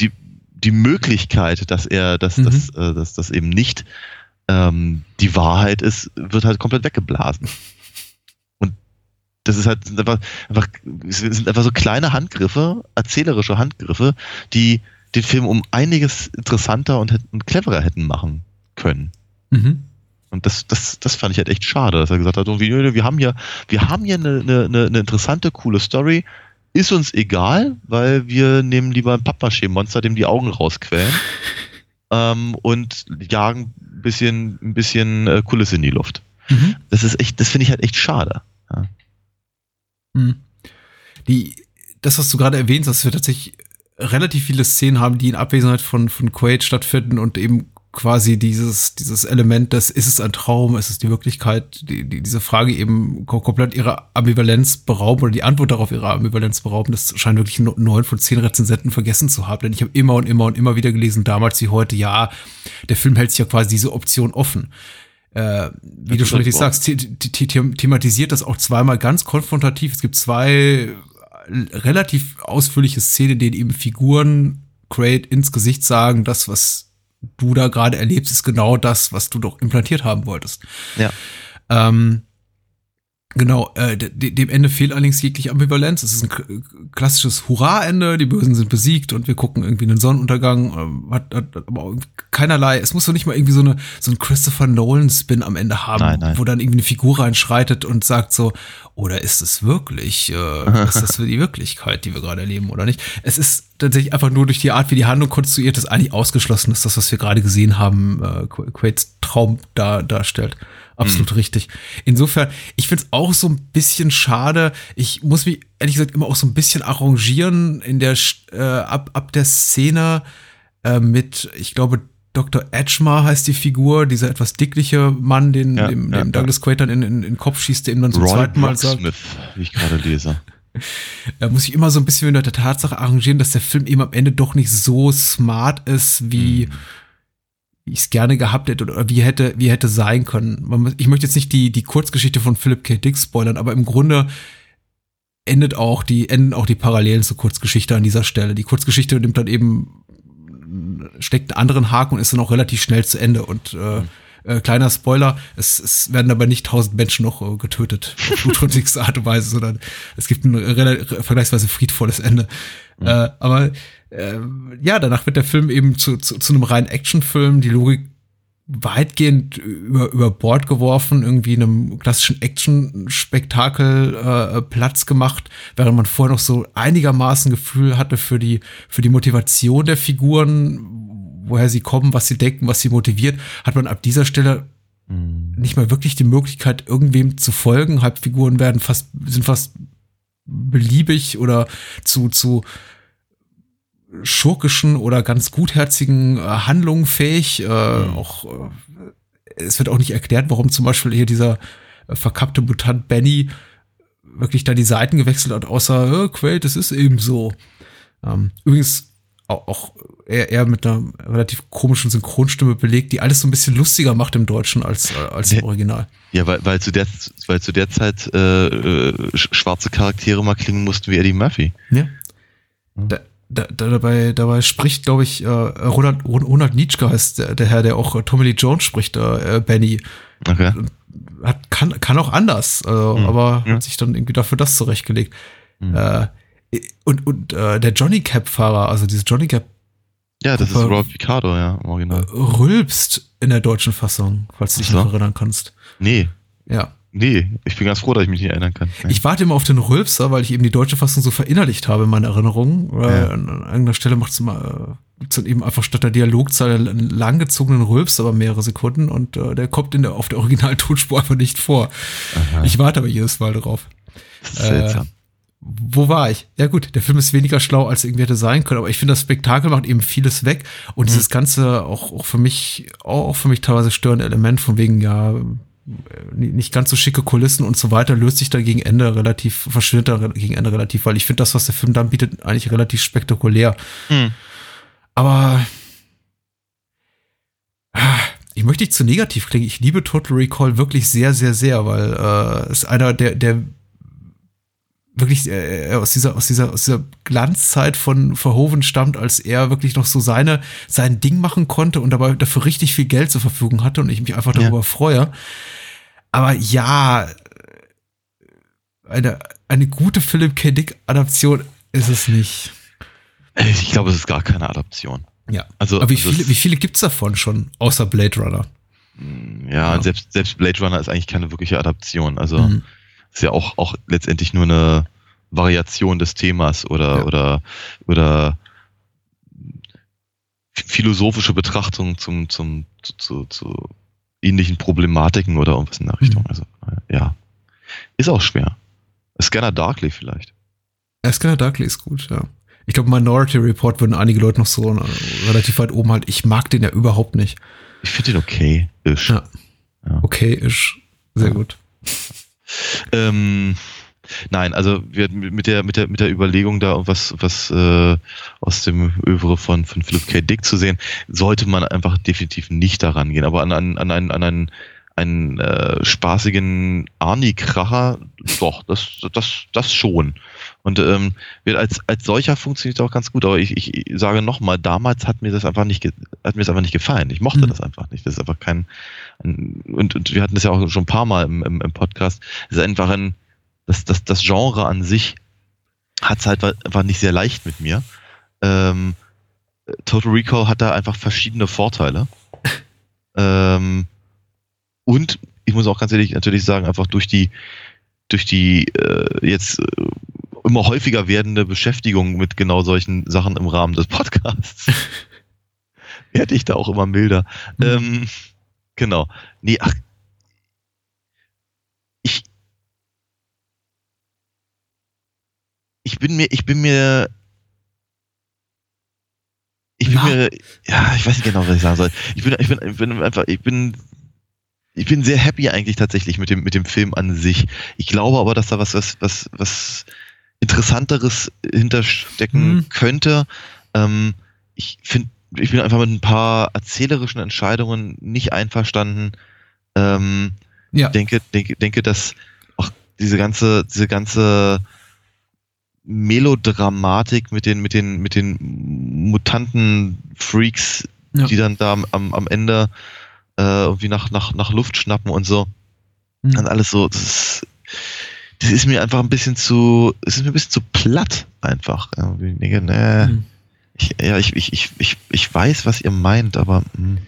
die die Möglichkeit, dass er, dass, mhm. dass, äh, dass das eben nicht ähm, die Wahrheit ist, wird halt komplett weggeblasen. Das ist halt einfach, einfach, sind einfach so kleine Handgriffe, erzählerische Handgriffe, die den Film um einiges interessanter und, und cleverer hätten machen können. Mhm. Und das, das, das fand ich halt echt schade, dass er gesagt hat, irgendwie, wir haben hier, wir haben hier eine, eine, eine interessante, coole Story. Ist uns egal, weil wir nehmen lieber ein Pappmaché-Monster, dem die Augen rausquellen. [laughs] ähm, und jagen ein bisschen, ein bisschen äh, Kulisse in die Luft. Mhm. Das ist echt, das finde ich halt echt schade. Ja. Mhm. Die, das, was du gerade erwähnst, dass wir tatsächlich relativ viele Szenen haben, die in Abwesenheit von, von Quaid stattfinden und eben quasi dieses, dieses Element, das ist es ein Traum, ist es die Wirklichkeit, die, die, diese Frage eben komplett ihrer Ambivalenz berauben oder die Antwort darauf ihrer Ambivalenz berauben, das scheint wirklich neun von zehn Rezensenten vergessen zu haben, denn ich habe immer und immer und immer wieder gelesen, damals wie heute, ja, der Film hält sich ja quasi diese Option offen. Äh, wie du schon richtig sagst, thematisiert das auch zweimal ganz konfrontativ. Es gibt zwei relativ ausführliche Szenen, in denen eben Figuren Crate ins Gesicht sagen, das, was du da gerade erlebst, ist genau das, was du doch implantiert haben wolltest. Ja. Ähm, Genau, äh, dem Ende fehlt allerdings jegliche Ambivalenz. Es ist ein klassisches Hurra-Ende, die Bösen sind besiegt und wir gucken irgendwie einen Sonnenuntergang. Äh, hat, hat aber keinerlei, es muss doch nicht mal irgendwie so, eine, so ein Christopher Nolan-Spin am Ende haben, nein, nein. wo dann irgendwie eine Figur reinschreitet und sagt so, oder ist es wirklich, äh, ist das für die Wirklichkeit, die wir gerade erleben oder nicht? Es ist tatsächlich einfach nur durch die Art, wie die Handlung konstruiert ist, eigentlich ausgeschlossen ist, das, was wir gerade gesehen haben, äh, Quates Traum da, darstellt. Absolut mhm. richtig. Insofern, ich finde es auch so ein bisschen schade. Ich muss mich ehrlich gesagt immer auch so ein bisschen arrangieren in der äh, ab, ab der Szene äh, mit, ich glaube, Dr. Edgemar heißt die Figur, dieser etwas dickliche Mann, den ja, dem, ja, dem Douglas ja. Quaid dann in, in, in den Kopf schießt, der ihm dann zum Roy zweiten Mal sagt. Smith, wie ich gerade lese. [laughs] Da muss ich immer so ein bisschen mit der Tatsache arrangieren, dass der Film eben am Ende doch nicht so smart ist, wie, mhm wie ich es gerne gehabt hätte oder wie hätte, wie hätte sein können. Ich möchte jetzt nicht die, die Kurzgeschichte von Philip K. Dick spoilern, aber im Grunde endet auch die, enden auch die Parallelen zur Kurzgeschichte an dieser Stelle. Die Kurzgeschichte nimmt dann eben, steckt einen anderen Haken und ist dann auch relativ schnell zu Ende und, äh, äh, kleiner Spoiler, es, es werden aber nicht tausend Menschen noch äh, getötet, auf [laughs] blutrünstigste Art und Weise, sondern es gibt ein vergleichsweise friedvolles Ende. Mhm. Äh, aber äh, ja, danach wird der Film eben zu, zu, zu einem reinen Actionfilm. Die Logik weitgehend über, über Bord geworfen, irgendwie einem klassischen Action-Spektakel äh, Platz gemacht, während man vorher noch so einigermaßen Gefühl hatte für die, für die Motivation der Figuren, woher sie kommen, was sie denken, was sie motiviert, hat man ab dieser Stelle Hm. nicht mal wirklich die Möglichkeit, irgendwem zu folgen. Halbfiguren werden fast, sind fast beliebig oder zu, zu schurkischen oder ganz gutherzigen äh, Handlungen fähig. Äh, Mhm. Auch äh, es wird auch nicht erklärt, warum zum Beispiel hier dieser äh, verkappte Mutant Benny wirklich da die Seiten gewechselt hat, außer äh, Quaid, das ist eben so. Ähm, übrigens auch, auch eher, eher mit einer relativ komischen Synchronstimme belegt, die alles so ein bisschen lustiger macht im Deutschen als, äh, als im. Original. Ja, weil, weil, zu der, weil zu der Zeit äh, äh, sch- schwarze Charaktere mal klingen mussten wie Eddie Murphy. Ja. Da, da, da, dabei, dabei spricht, glaube ich, äh, Ronald, Ronald Nietzsche heißt der, der Herr, der auch äh, Tommy Lee Jones spricht, äh, äh, Benny. Okay. Hat, kann, kann auch anders, also, Hm, aber ja. hat sich dann irgendwie dafür das zurechtgelegt. Hm. Äh, und und äh, der Johnny Cap-Fahrer, also dieses Johnny Cap Ja, das ist. Rob Picardo, ja, im Original. rülpst in der deutschen Fassung, falls du dich so. noch erinnern kannst. Nee, Ja. Nee, ich bin ganz froh, dass ich mich nicht erinnern kann. Nee. Ich warte immer auf den Rülpser, weil ich eben die deutsche Fassung so verinnerlicht habe in meiner Erinnerung. Weil Ja. an, an irgendeiner Stelle macht es mal äh, eben einfach statt der Dialogzahl einen langgezogenen Rülps, aber mehrere Sekunden und äh, der kommt in der, auf der Originaltonspur einfach nicht vor. Aha, Ich warte aber jedes Mal ist seltsam. Wo war ich? Ja gut, der Film ist weniger schlau, als irgendwie hätte sein können, aber ich finde, das Spektakel macht eben vieles weg und dieses ganze auch, auch für mich, auch, für mich teilweise störende Element von wegen, ja, äh, nicht ganz so schicke Kulissen und so weiter, löst sich da gegen Ende relativ, verschwindet gegen Ende relativ, weil ich finde das, was der Film dann bietet, eigentlich relativ spektakulär. Hm. Aber ah, ich möchte nicht zu negativ klingen. Ich liebe Total Recall wirklich sehr, sehr, sehr, weil äh, es ist einer der, der wirklich äh, aus dieser, aus dieser, aus dieser Glanzzeit von Verhoeven stammt, als er wirklich noch so seine, sein Ding machen konnte und dabei dafür richtig viel Geld zur Verfügung hatte und ich mich einfach Ja. darüber freue. Aber ja, eine, eine gute Philip K. Dick Adaption ist es nicht. Ich glaube, es ist gar keine Adaption. Ja. Also, Aber wie also viele, es- wie viele gibt's davon schon, außer Blade Runner? Ja, Ja. Selbst, selbst Blade Runner ist eigentlich keine wirkliche Adaption. Also Mhm. ist ja auch, auch letztendlich nur eine Variation des Themas oder, Ja. oder, oder philosophische Betrachtung zum, zum, zu, zu, zu ähnlichen Problematiken oder irgendwas in der Richtung. Mhm. Also, äh, ja. Ist auch schwer. Scanner Darkly vielleicht. Ja, Scanner Darkly ist gut, ja. Ich glaube, Minority Report würden einige Leute noch so äh, relativ weit oben halt. Ich mag den ja überhaupt nicht. Ich finde den okay. Ist. Ja. Ja. Okay, ist sehr Ja. gut. Ähm, nein, also wir, mit der mit der mit der Überlegung da was was äh, aus dem Övre von von Philip K. Dick zu sehen, sollte man einfach definitiv nicht daran gehen. Aber an an an einen an einen einen äh, spaßigen Arnie-Kracher, doch, das, das, das schon. Und ähm, wird als, als solcher funktioniert auch ganz gut, aber ich, ich sage nochmal, damals hat mir das einfach nicht, hat mir das einfach nicht gefallen. Ich mochte Mhm. das einfach nicht. Das ist einfach kein, ein, und, und wir hatten das ja auch schon ein paar Mal im, im, im Podcast. Es ist einfach ein, das, das, das Genre an sich hat es halt einfach nicht sehr leicht mit mir. Ähm, Total Recall hat da einfach verschiedene Vorteile. ähm, und ich muss auch ganz ehrlich natürlich sagen, einfach durch die, durch die äh, jetzt äh, immer häufiger werdende Beschäftigung mit genau solchen Sachen im Rahmen des Podcasts, [laughs] werde ich da auch immer milder. Mhm. Ähm, genau. Nee, ach, ich bin mir, ich bin mir, ich bin Na? mir, ja, ich weiß nicht genau, was ich sagen soll. Ich bin, ich bin, ich bin einfach, ich bin, ich bin sehr happy eigentlich tatsächlich mit dem, mit dem Film an sich. Ich glaube aber, dass da was, was, was, was Interessanteres hinterstecken Mhm. könnte. Ähm, ich finde, ich bin einfach mit ein paar erzählerischen Entscheidungen nicht einverstanden. Ähm, Ja. denke, denke, denke, dass auch diese ganze, diese ganze Melodramatik mit den, mit den, mit den Mutanten-Freaks, Ja. die dann da am, am Ende äh, irgendwie nach, nach, nach Luft schnappen und so. Mhm. Und alles so, das ist, das ist mir einfach ein bisschen zu, es ist mir ein bisschen zu platt einfach. Ich denke, nee, Mhm. ich, ja, ich, ich, ich, ich, ich weiß, was ihr meint, aber hm.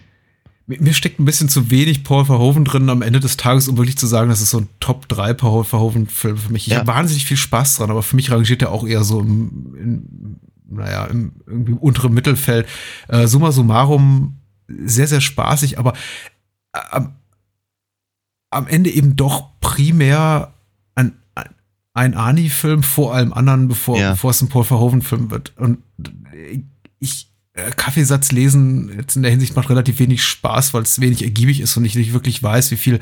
Mir steckt ein bisschen zu wenig Paul Verhoeven drin am Ende des Tages, um wirklich zu sagen, das ist so ein Top 3 Paul Verhoeven-Film für mich. Ich Ja. habe wahnsinnig viel Spaß dran, aber für mich rangiert er auch eher so im, in, naja, im, irgendwie im unteren Mittelfeld. Äh, summa summarum sehr, sehr spaßig, aber am, am Ende eben doch primär ein, ein Ani-Film vor allem anderen, bevor, ja. bevor es ein Paul Verhoeven-Film wird. Und ich, äh, Kaffeesatz lesen jetzt in der Hinsicht macht relativ wenig Spaß, weil es wenig ergiebig ist und ich nicht wirklich weiß, wie viel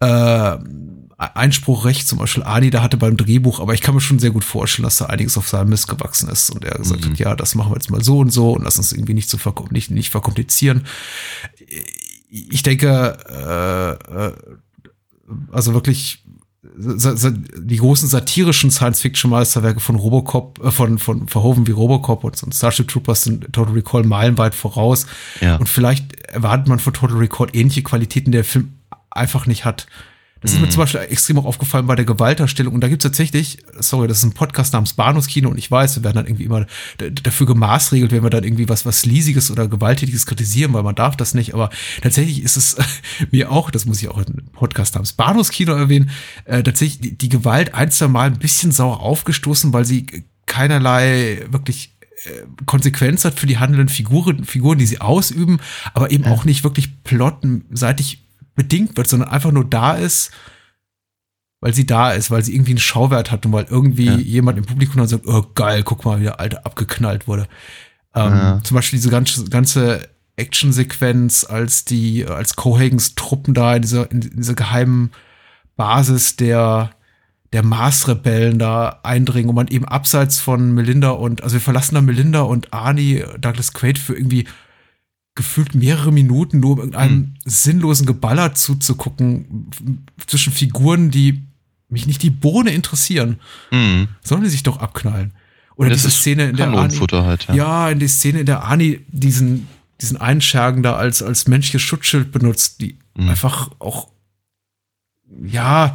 äh, Einspruchrecht zum Beispiel Ani da hatte beim Drehbuch, aber ich kann mir schon sehr gut vorstellen, dass da einiges auf seinem Mist gewachsen ist und er gesagt mhm. hat, ja, das machen wir jetzt mal so und so und lass uns irgendwie nicht zu so nicht, nicht verkomplizieren. Ich denke, äh, äh, also wirklich die großen satirischen Science-Fiction-Meisterwerke von Robocop, äh, von, von Verhoeven wie Robocop und, und Starship Troopers sind Total Recall meilenweit voraus. Ja. Und vielleicht erwartet man von Total Recall ähnliche Qualitäten, der Film einfach nicht hat. Das ist mir mhm. zum Beispiel extrem auch aufgefallen bei der Gewalterstellung. Und da gibt's tatsächlich, sorry, das ist ein Podcast namens Bahnhofskino und ich weiß, wir werden dann irgendwie immer dafür gemaßregelt, wenn wir dann irgendwie was, was Liesiges oder Gewalttätiges kritisieren, weil man darf das nicht. Aber tatsächlich ist es [laughs] mir auch, das muss ich auch im Podcast namens Bahnhofskino erwähnen, äh, tatsächlich die, die Gewalt ein, zwei Mal ein bisschen sauer aufgestoßen, weil sie keinerlei wirklich äh, Konsequenz hat für die handelnden Figuren, Figuren, die sie ausüben, aber eben auch nicht wirklich plottenseitig bedingt wird, sondern einfach nur da ist, weil sie da ist, weil sie irgendwie einen Schauwert hat und weil irgendwie ja. jemand im Publikum dann sagt, oh geil, guck mal, wie der Alte abgeknallt wurde. Ähm, ja. Zum Beispiel diese ganze, ganze Actionsequenz, als die, als Cohagans Truppen da in dieser, in dieser geheimen Basis der, der Mars-Rebellen da eindringen und man eben abseits von Melinda und, also wir verlassen da Melinda und Arnie, Douglas Quaid für irgendwie gefühlt mehrere Minuten nur um irgendeinem mhm. sinnlosen Geballer zuzugucken zwischen Figuren, die mich nicht die Bohne interessieren. Mhm. Sollen die sich doch abknallen? Oder das diese Szene in der Ani, halt, ja. ja, in die Szene in der Ani diesen diesen Einschergen da als als menschliches Schutzschild benutzt, die mhm. einfach auch ja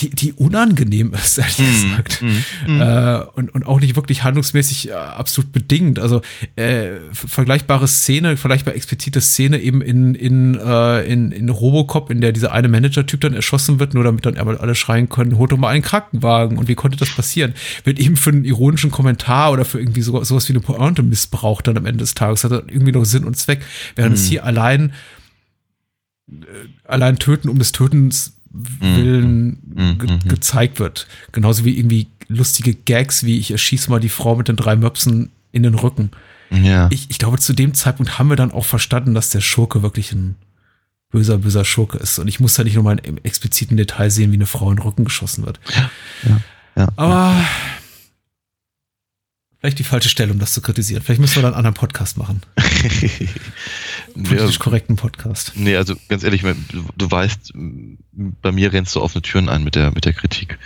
die, die unangenehm ist, [laughs] ehrlich mm, gesagt. Mm, mm. Äh, und, und auch nicht wirklich handlungsmäßig äh, absolut bedingt. Also äh, vergleichbare Szene, vergleichbar explizite Szene eben in, in, äh, in, in Robocop, in der dieser eine Manager-Typ dann erschossen wird, nur damit dann alle schreien können, holt doch mal einen Krankenwagen. Und wie konnte das passieren? Wird eben für einen ironischen Kommentar oder für irgendwie so, sowas wie eine Pointe missbraucht dann am Ende des Tages. Hat dann irgendwie noch Sinn und Zweck. Während es mm. hier allein äh, allein töten um des Tötens Willen mm, ge mm, gezeigt wird. Genauso wie irgendwie lustige Gags, wie ich erschieße mal die Frau mit den drei Möpsen in den Rücken. Ja. Ich, ich glaube, zu dem Zeitpunkt haben wir dann auch verstanden, dass der Schurke wirklich ein böser, böser Schurke ist. Und ich muss da nicht nur mal im expliziten Detail sehen, wie eine Frau in den Rücken geschossen wird. Ja, ja, ja Aber vielleicht die falsche Stelle, um das zu kritisieren. Vielleicht müssen wir dann einen anderen Podcast machen. [laughs] Politisch korrekten Podcast. Nee, also ganz ehrlich, du, du weißt, bei mir rennst du offene Türen ein mit der, mit der Kritik.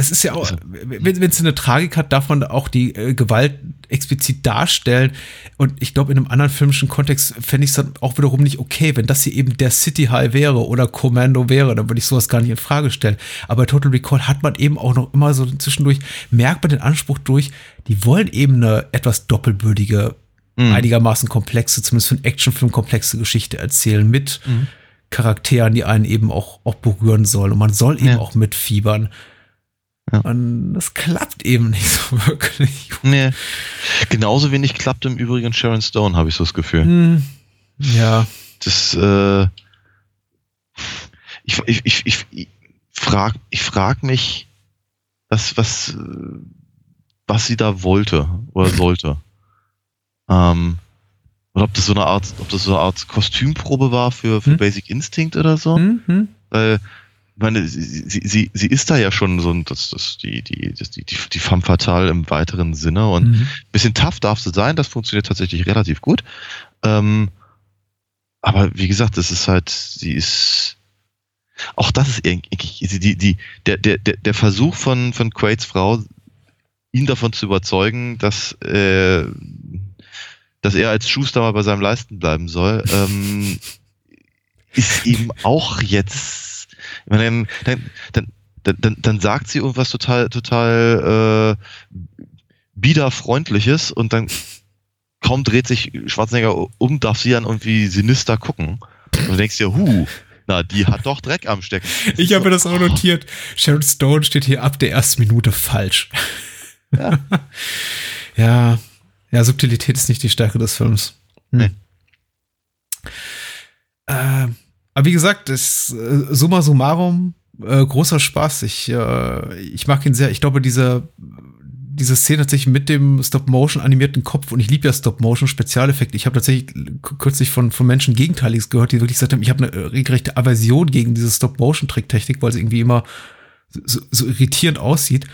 Das ist ja auch, wenn es eine Tragik hat, darf man auch die äh, Gewalt explizit darstellen. Und ich glaube, in einem anderen filmischen Kontext fände ich es dann auch wiederum nicht okay, wenn das hier eben der City High wäre oder Commando wäre, dann würde ich sowas gar nicht in Frage stellen. Aber bei Total Recall hat man eben auch noch immer so zwischendurch, merkt man den Anspruch durch, die wollen eben eine etwas doppelbürdige, mhm. einigermaßen komplexe, zumindest für einen Actionfilm komplexe Geschichte erzählen mit mhm. Charakteren, die einen eben auch, auch berühren sollen. Und man soll eben ja. auch mitfiebern. Ja. Und das klappt eben nicht so [laughs] wirklich. Nee. Genauso wenig klappt im Übrigen Sharon Stone, habe ich so das Gefühl. Hm. Ja. Das, äh, ich, ich, ich, ich, ich frag, ich frag mich, was, was, was sie da wollte oder sollte. ähm, oder ob das so eine Art, ob das so eine Art Kostümprobe war für, für hm? Basic Instinct oder so. Hm, hm. Weil meine, sie, sie, sie, ist da ja schon so das, das, die, die, das, die, die femme fatale im weiteren Sinne und mhm. bisschen tough darf sie sein, das funktioniert tatsächlich relativ gut. Ähm, aber wie gesagt, das ist halt, sie ist, auch das ist irgendwie, die, die, der, der, der Versuch von, von Quaids Frau, ihn davon zu überzeugen, dass, äh, dass er als Schuster mal bei seinem Leisten bleiben soll, ähm, ist eben auch jetzt dann, dann, dann, dann, sagt sie irgendwas total, total äh, biederfreundliches und dann kaum dreht sich Schwarzenegger um, darf sie dann irgendwie sinister gucken. Und du denkst dir, hu, Na, die hat doch Dreck am Stecken. Ich habe mir das auch notiert. Sharon Stone steht hier ab der ersten Minute falsch. Ja. [laughs] ja, ja, Subtilität ist nicht die Stärke des Films. Hm. Nee. Äh, aber wie gesagt, das, äh, summa summarum, äh, großer Spaß. Ich, äh, ich mag ihn sehr. Ich glaube, diese, diese Szene tatsächlich mit dem Stop-Motion animierten Kopf und ich liebe ja Stop-Motion-Spezialeffekte. Ich habe tatsächlich kürzlich von, von Menschen Gegenteiliges gehört, die wirklich gesagt haben, ich habe eine regelrechte Aversion gegen diese Stop-Motion-Tricktechnik, weil sie irgendwie immer so, so irritierend aussieht.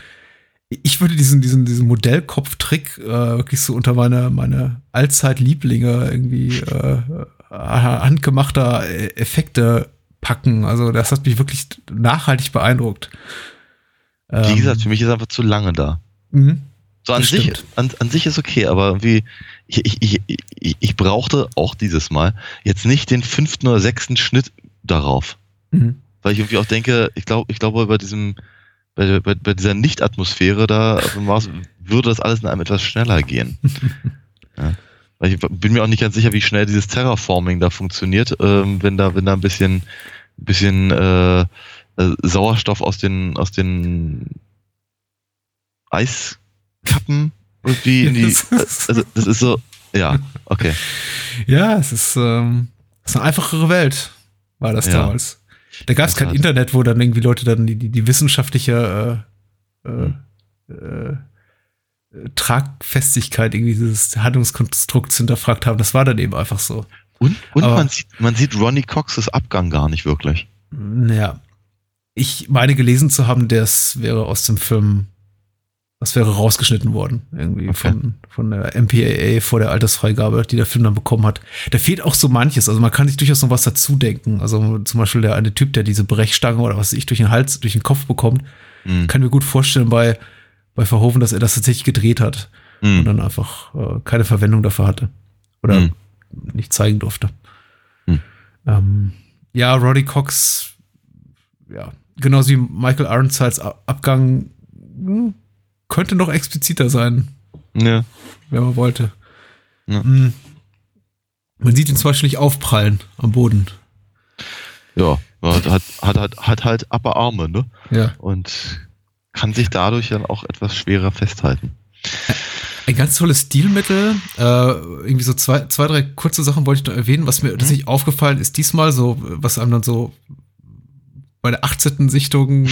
Ich würde diesen, diesen, diesen Modellkopf-Trick äh, wirklich so unter meine, meine Allzeit-Lieblinge irgendwie äh, handgemachter Effekte packen. Also das hat mich wirklich nachhaltig beeindruckt. Wie gesagt, für mich ist einfach zu lange da. Mhm. So an Das sich, stimmt. an, an sich ist okay, aber irgendwie, ich, ich, ich, ich, ich brauchte auch dieses Mal jetzt nicht den fünften oder sechsten Schnitt darauf. Mhm. Weil ich irgendwie auch denke, ich glaube, ich glaube, bei diesem, bei, bei, bei dieser Nicht-Atmosphäre, da war's- würde das alles in einem etwas schneller gehen. [laughs] ja. Ich bin mir auch nicht ganz sicher, wie schnell dieses Terraforming da funktioniert, ähm, wenn da, wenn da ein bisschen, bisschen äh, äh, Sauerstoff aus den, aus den Eiskappen irgendwie in die. [laughs] Also das ist so, ja, okay. Ja, es ist, ähm, es ist eine einfachere Welt, war das Ja. damals. Da gab es kein Internet, wo dann irgendwie Leute dann die, die, die wissenschaftliche äh, äh, äh, Tragfestigkeit irgendwie dieses Handlungskonstrukts hinterfragt haben. Das war dann eben einfach so. Und, und Aber- man, sieht, man sieht Ronnie Coxes Abgang gar nicht wirklich. Naja, ich meine gelesen zu haben, das wäre aus dem Film, das wäre rausgeschnitten worden, irgendwie Okay. von, von der MPAA vor der Altersfreigabe, die der Film dann bekommen hat. Da fehlt auch so manches, also man kann sich durchaus noch was dazu denken. Also zum Beispiel der eine Typ, der diese Brechstange oder was weiß ich durch den Hals, durch den Kopf bekommt, Hm. kann mir gut vorstellen bei, bei Verhoeven, dass er das tatsächlich gedreht hat und Hm. dann einfach äh, keine Verwendung dafür hatte. Oder Hm. nicht zeigen durfte. Hm. Ähm, ja, Roddy Cox, ja, genauso wie Michael Ironsides Abgang hm, könnte noch expliziter sein, Ja. wenn man wollte. Ja. Hm. Man sieht ihn zum Beispiel nicht aufprallen am Boden. Ja, hat, hat, hat, hat, halt aber Arme, ne? Ja. Und kann sich dadurch dann auch etwas schwerer festhalten. Ein ganz tolles Stilmittel. Äh, irgendwie so zwei, zwei, drei kurze Sachen wollte ich noch erwähnen. Was mir tatsächlich aufgefallen ist diesmal, so, was einem dann so bei der 18. Sichtung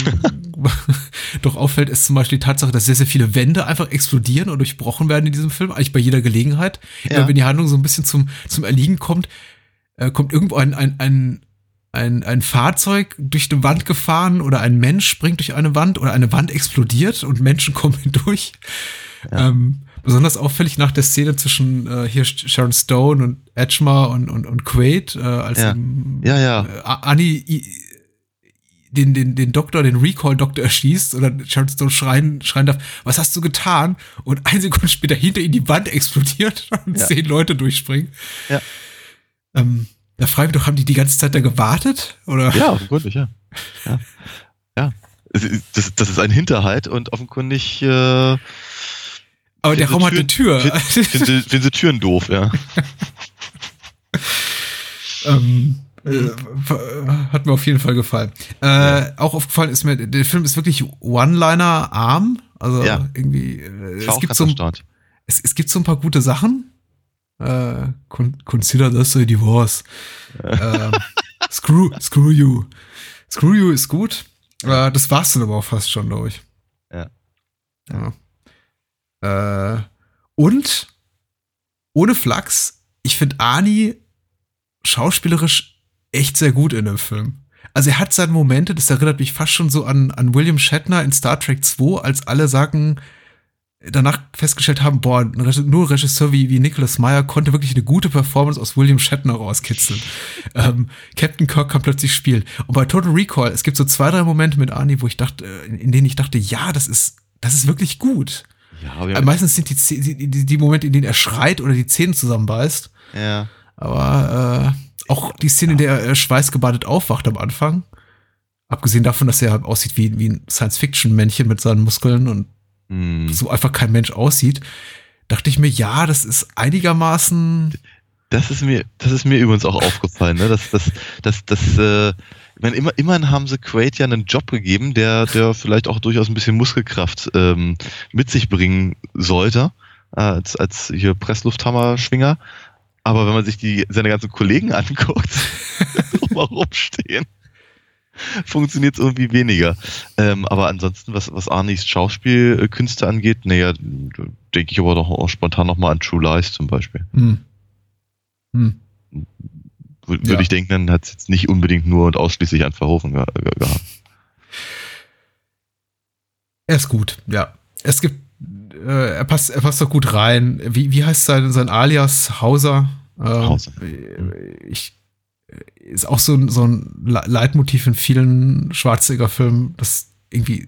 doch auffällt, ist zum Beispiel die Tatsache, dass sehr, sehr viele Wände einfach explodieren und durchbrochen werden in diesem Film, eigentlich bei jeder Gelegenheit. Ja. Wenn die Handlung so ein bisschen zum, zum Erliegen kommt, äh, kommt irgendwo ein, ein, ein, ein, ein Fahrzeug durch eine Wand gefahren oder ein Mensch springt durch eine Wand oder eine Wand explodiert und Menschen [laughs] kommen hindurch. Ähm, besonders auffällig nach der Szene zwischen äh, hier Sharon Stone und Edgemar und, und, und Quaid, äh, als Ja. eben, Ja, ja. äh, Annie i- den, den, den Doktor, den Recall-Doktor erschießt oder Sharon Stone schreien, schreien darf, was hast du getan? Und ein [laughs] Sekunde später hinter ihm die Wand explodiert und Ja. zehn Leute durchspringen. Ja. Ähm, da frage ich mich doch, haben die die ganze Zeit da gewartet? Oder? Ja, offenkundig, ja. Ja. ja. Das, das ist ein Hinterhalt und offenkundig äh, Aber der Raum hat eine Tür. finden, sie, finden sie Türen doof, ja. [laughs] ähm, äh, hat mir auf jeden Fall gefallen. Äh, Auch aufgefallen ist mir, der Film ist wirklich One-Liner-arm. Also Ja. irgendwie, äh, es gibt so ein es, es gibt so ein paar gute Sachen. Con consider this a divorce. ähm, screw, screw you. Screw you ist gut. Äh, das war's dann aber auch fast schon, glaube ich. Ja. ja. Äh, und ohne Flachs, ich finde Ani schauspielerisch echt sehr gut in dem Film. Also er hat seine Momente, das erinnert mich fast schon so an, an William Shatner in Star Trek 2, als alle sagen, danach festgestellt haben, boah, nur ein Regisseur wie, wie Nicholas Meyer konnte wirklich eine gute Performance aus William Shatner rauskitzeln. [laughs] ähm, Captain Kirk kann plötzlich spielen. Und bei Total Recall, es gibt so zwei, drei Momente mit Arnie, wo ich dachte, äh, in, denen ich dachte, ja, das ist, das ist wirklich gut. Ja, aber Äh, Meistens sind die, die, die, Momente, in denen er schreit oder die Zähne zusammenbeißt. ja. Aber äh, auch die Szene, in der er schweißgebadet aufwacht am Anfang. Abgesehen davon, dass er aussieht wie, wie ein Science-Fiction-Männchen mit seinen Muskeln und Hm. so einfach kein Mensch aussieht, dachte ich mir, ja, das ist einigermaßen Das ist mir, das ist mir übrigens auch aufgefallen, ne? Das, das, das, das, äh, ich meine, immer, immerhin haben sie Quaid ja einen Job gegeben, der, der vielleicht auch durchaus ein bisschen Muskelkraft ähm, mit sich bringen sollte, äh, als, als hier Presslufthammer-Schwinger. Aber wenn man sich die, seine ganzen Kollegen [laughs] anguckt, [laughs] mal rumstehen, [laughs] funktioniert es irgendwie weniger. Ähm, aber ansonsten, was, was Arnis Schauspielkünste angeht, naja, denke ich aber doch auch spontan nochmal an True Lies zum Beispiel. Hm. Hm. Würde ja. ich denken, dann hat es jetzt nicht unbedingt nur und ausschließlich an Verhofen ge gehabt. Er ist gut, ja. Es gibt, äh, er passt, er passt doch gut rein. Wie, wie heißt sein, sein Alias Hauser? Äh, Hauser. Ich, ist auch so, so ein Leitmotiv in vielen Schwarzenegger-Filmen, dass irgendwie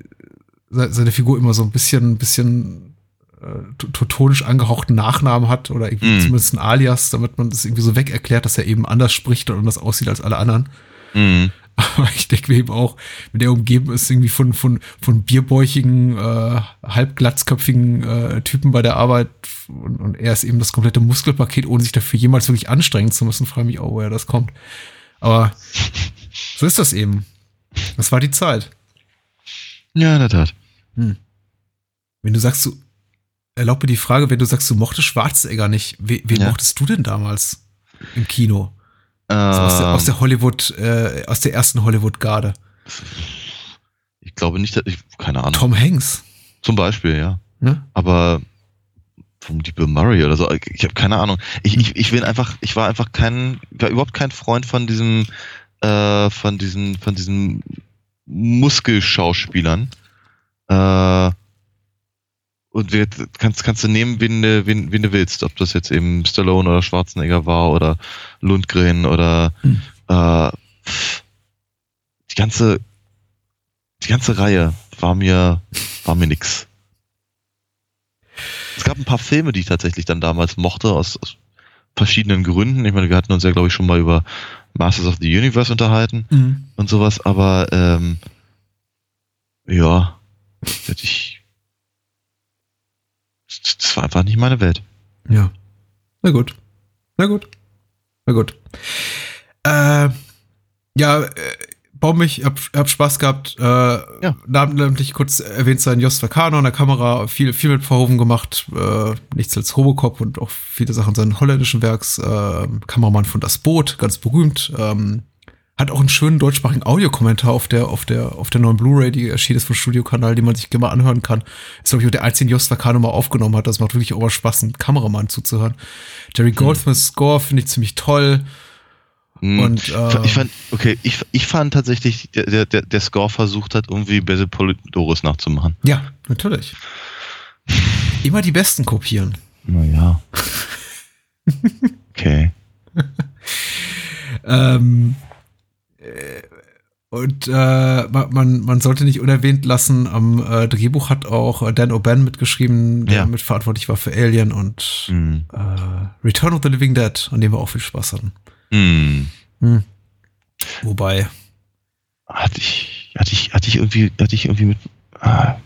seine Figur immer so ein bisschen, ein bisschen äh, totonisch angehauchten Nachnamen hat oder irgendwie mm. zumindest ein Alias, damit man das irgendwie so weg erklärt, dass er eben anders spricht und anders aussieht als alle anderen. Mm. Aber ich denke mir eben auch, wenn er umgeben ist irgendwie von, von, von bierbäuchigen, äh, halbglatzköpfigen äh, Typen bei der Arbeit und, und er ist eben das komplette Muskelpaket, ohne sich dafür jemals wirklich anstrengen zu müssen, frage mich auch, woher das kommt. Aber so ist das eben. Das war die Zeit. Ja, in der Tat. Hm. Wenn du sagst, du, erlaub mir die Frage, wenn du sagst, du mochtest Schwarzenegger nicht, wen, wen ja. mochtest du denn damals im Kino? Also aus, der, aus der ähm. Hollywood, äh, aus der ersten Hollywood-Garde. Ich glaube nicht, dass ich, keine Ahnung. Tom Hanks. Zum Beispiel, ja. ja? Aber vom die Bill Murray oder so, ich habe keine Ahnung. Ich, ich, ich will einfach, ich war einfach kein, war überhaupt kein Freund von diesem, äh, von diesen, von diesen Muskelschauspielern. Äh, und wir, kannst, kannst du nehmen, wen, wen, wen du willst. Ob das jetzt eben Stallone oder Schwarzenegger war oder Lundgren oder hm. äh, die ganze die ganze Reihe war mir war mir nix. Es gab ein paar Filme, die ich tatsächlich dann damals mochte, aus, aus verschiedenen Gründen. Ich meine, wir hatten uns ja, glaube ich, schon mal über Masters of the Universe unterhalten mhm. und sowas, aber ähm, ja, hätte ich das war einfach nicht meine Welt. Ja. Na gut. Na gut. Na gut. Äh, ja, äh, bombig, hab, hab Spaß gehabt. Äh, ja. Namentlich kurz erwähnt sein Jos Vacano an der Kamera, viel, viel mit Verhoeven gemacht, äh, nichts als Robocop und auch viele Sachen seinen holländischen Werks. Äh, Kameramann von Das Boot, ganz berühmt. Ähm, hat auch einen schönen deutschsprachigen Audiokommentar auf der, auf der, auf der neuen Blu-ray, die erschienen ist vom Studiokanal, den man sich immer anhören kann. Ist, glaube ich, auch der einzige Jost Vacano mal aufgenommen hat. Das macht wirklich auch Spaß, einen Kameramann zuzuhören. Jerry. Goldsmiths hm. Score finde ich ziemlich toll. Hm. Und, äh, ich fand, okay, ich, ich fand tatsächlich, der, der, der Score versucht hat, irgendwie Basil Polidorus nachzumachen. Ja, natürlich. Immer die Besten kopieren. Naja. [laughs] okay. ähm, und äh, man, man sollte nicht unerwähnt lassen, am äh, Drehbuch hat auch Dan O'Bann mitgeschrieben, der ja. mitverantwortlich war für Alien und mhm. äh, Return of the Living Dead, an dem wir auch viel Spaß hatten. Mhm. Mhm. Wobei. Hatte ich, hatte ich, hatte ich irgendwie, hatte ich irgendwie mit. Ah.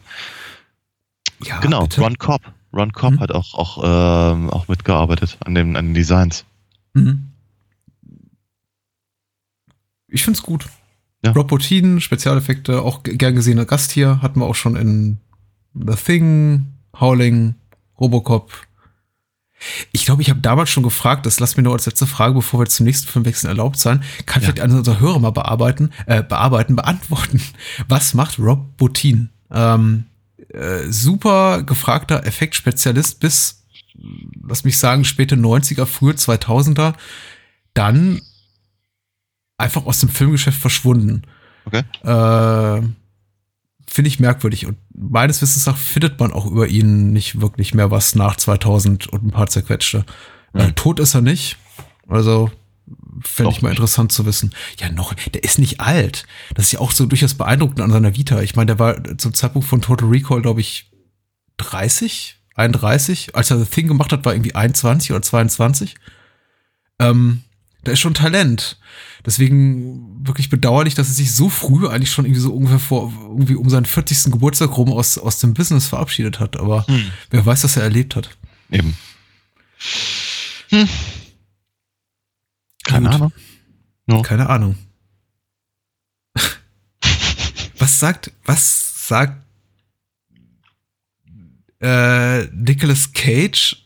Ja, genau, bitte? Ron Cobb. Ron Cobb mhm. hat auch, auch, ähm, auch mitgearbeitet an, dem, an den Designs. Mhm ich find's gut. Ja. Rob Bottin, Spezialeffekte, auch gern gesehener Gast hier, hatten wir auch schon in The Thing, Howling, Robocop. Ich glaube, ich habe damals schon gefragt, das lass mir nur als letzte Frage, bevor wir zum nächsten Film wechseln, erlaubt sein. Kann ja. vielleicht einer unserer Hörer mal bearbeiten, äh, bearbeiten, beantworten. Was macht Rob Bottin? Ähm, äh, super gefragter Effektspezialist bis, lass mich sagen, späte 90er, frühe 2000er. Dann einfach aus dem Filmgeschäft verschwunden. Okay. Äh, Finde ich merkwürdig. Und meines Wissens nach findet man auch über ihn nicht wirklich mehr was nach 2000 und ein paar zerquetschte. Mhm. Äh, tot ist er nicht. Also fände ich mal interessant zu wissen. Ja, noch, der ist nicht alt. Das ist ja auch so durchaus beeindruckend an seiner Vita. Ich meine, der war zum Zeitpunkt von Total Recall, glaube ich, 30, 31. Als er The Thing gemacht hat, war irgendwie 21 oder 22. Ähm, da ist schon Talent. Deswegen wirklich bedauerlich, dass er sich so früh eigentlich schon irgendwie so ungefähr vor, irgendwie um seinen 40. Geburtstag rum aus, aus dem Business verabschiedet hat. Aber hm. wer weiß, was er erlebt hat. Eben. Hm. Keine Gut. Ahnung. No. Keine Ahnung. was sagt, was sagt äh, Nicolas Cage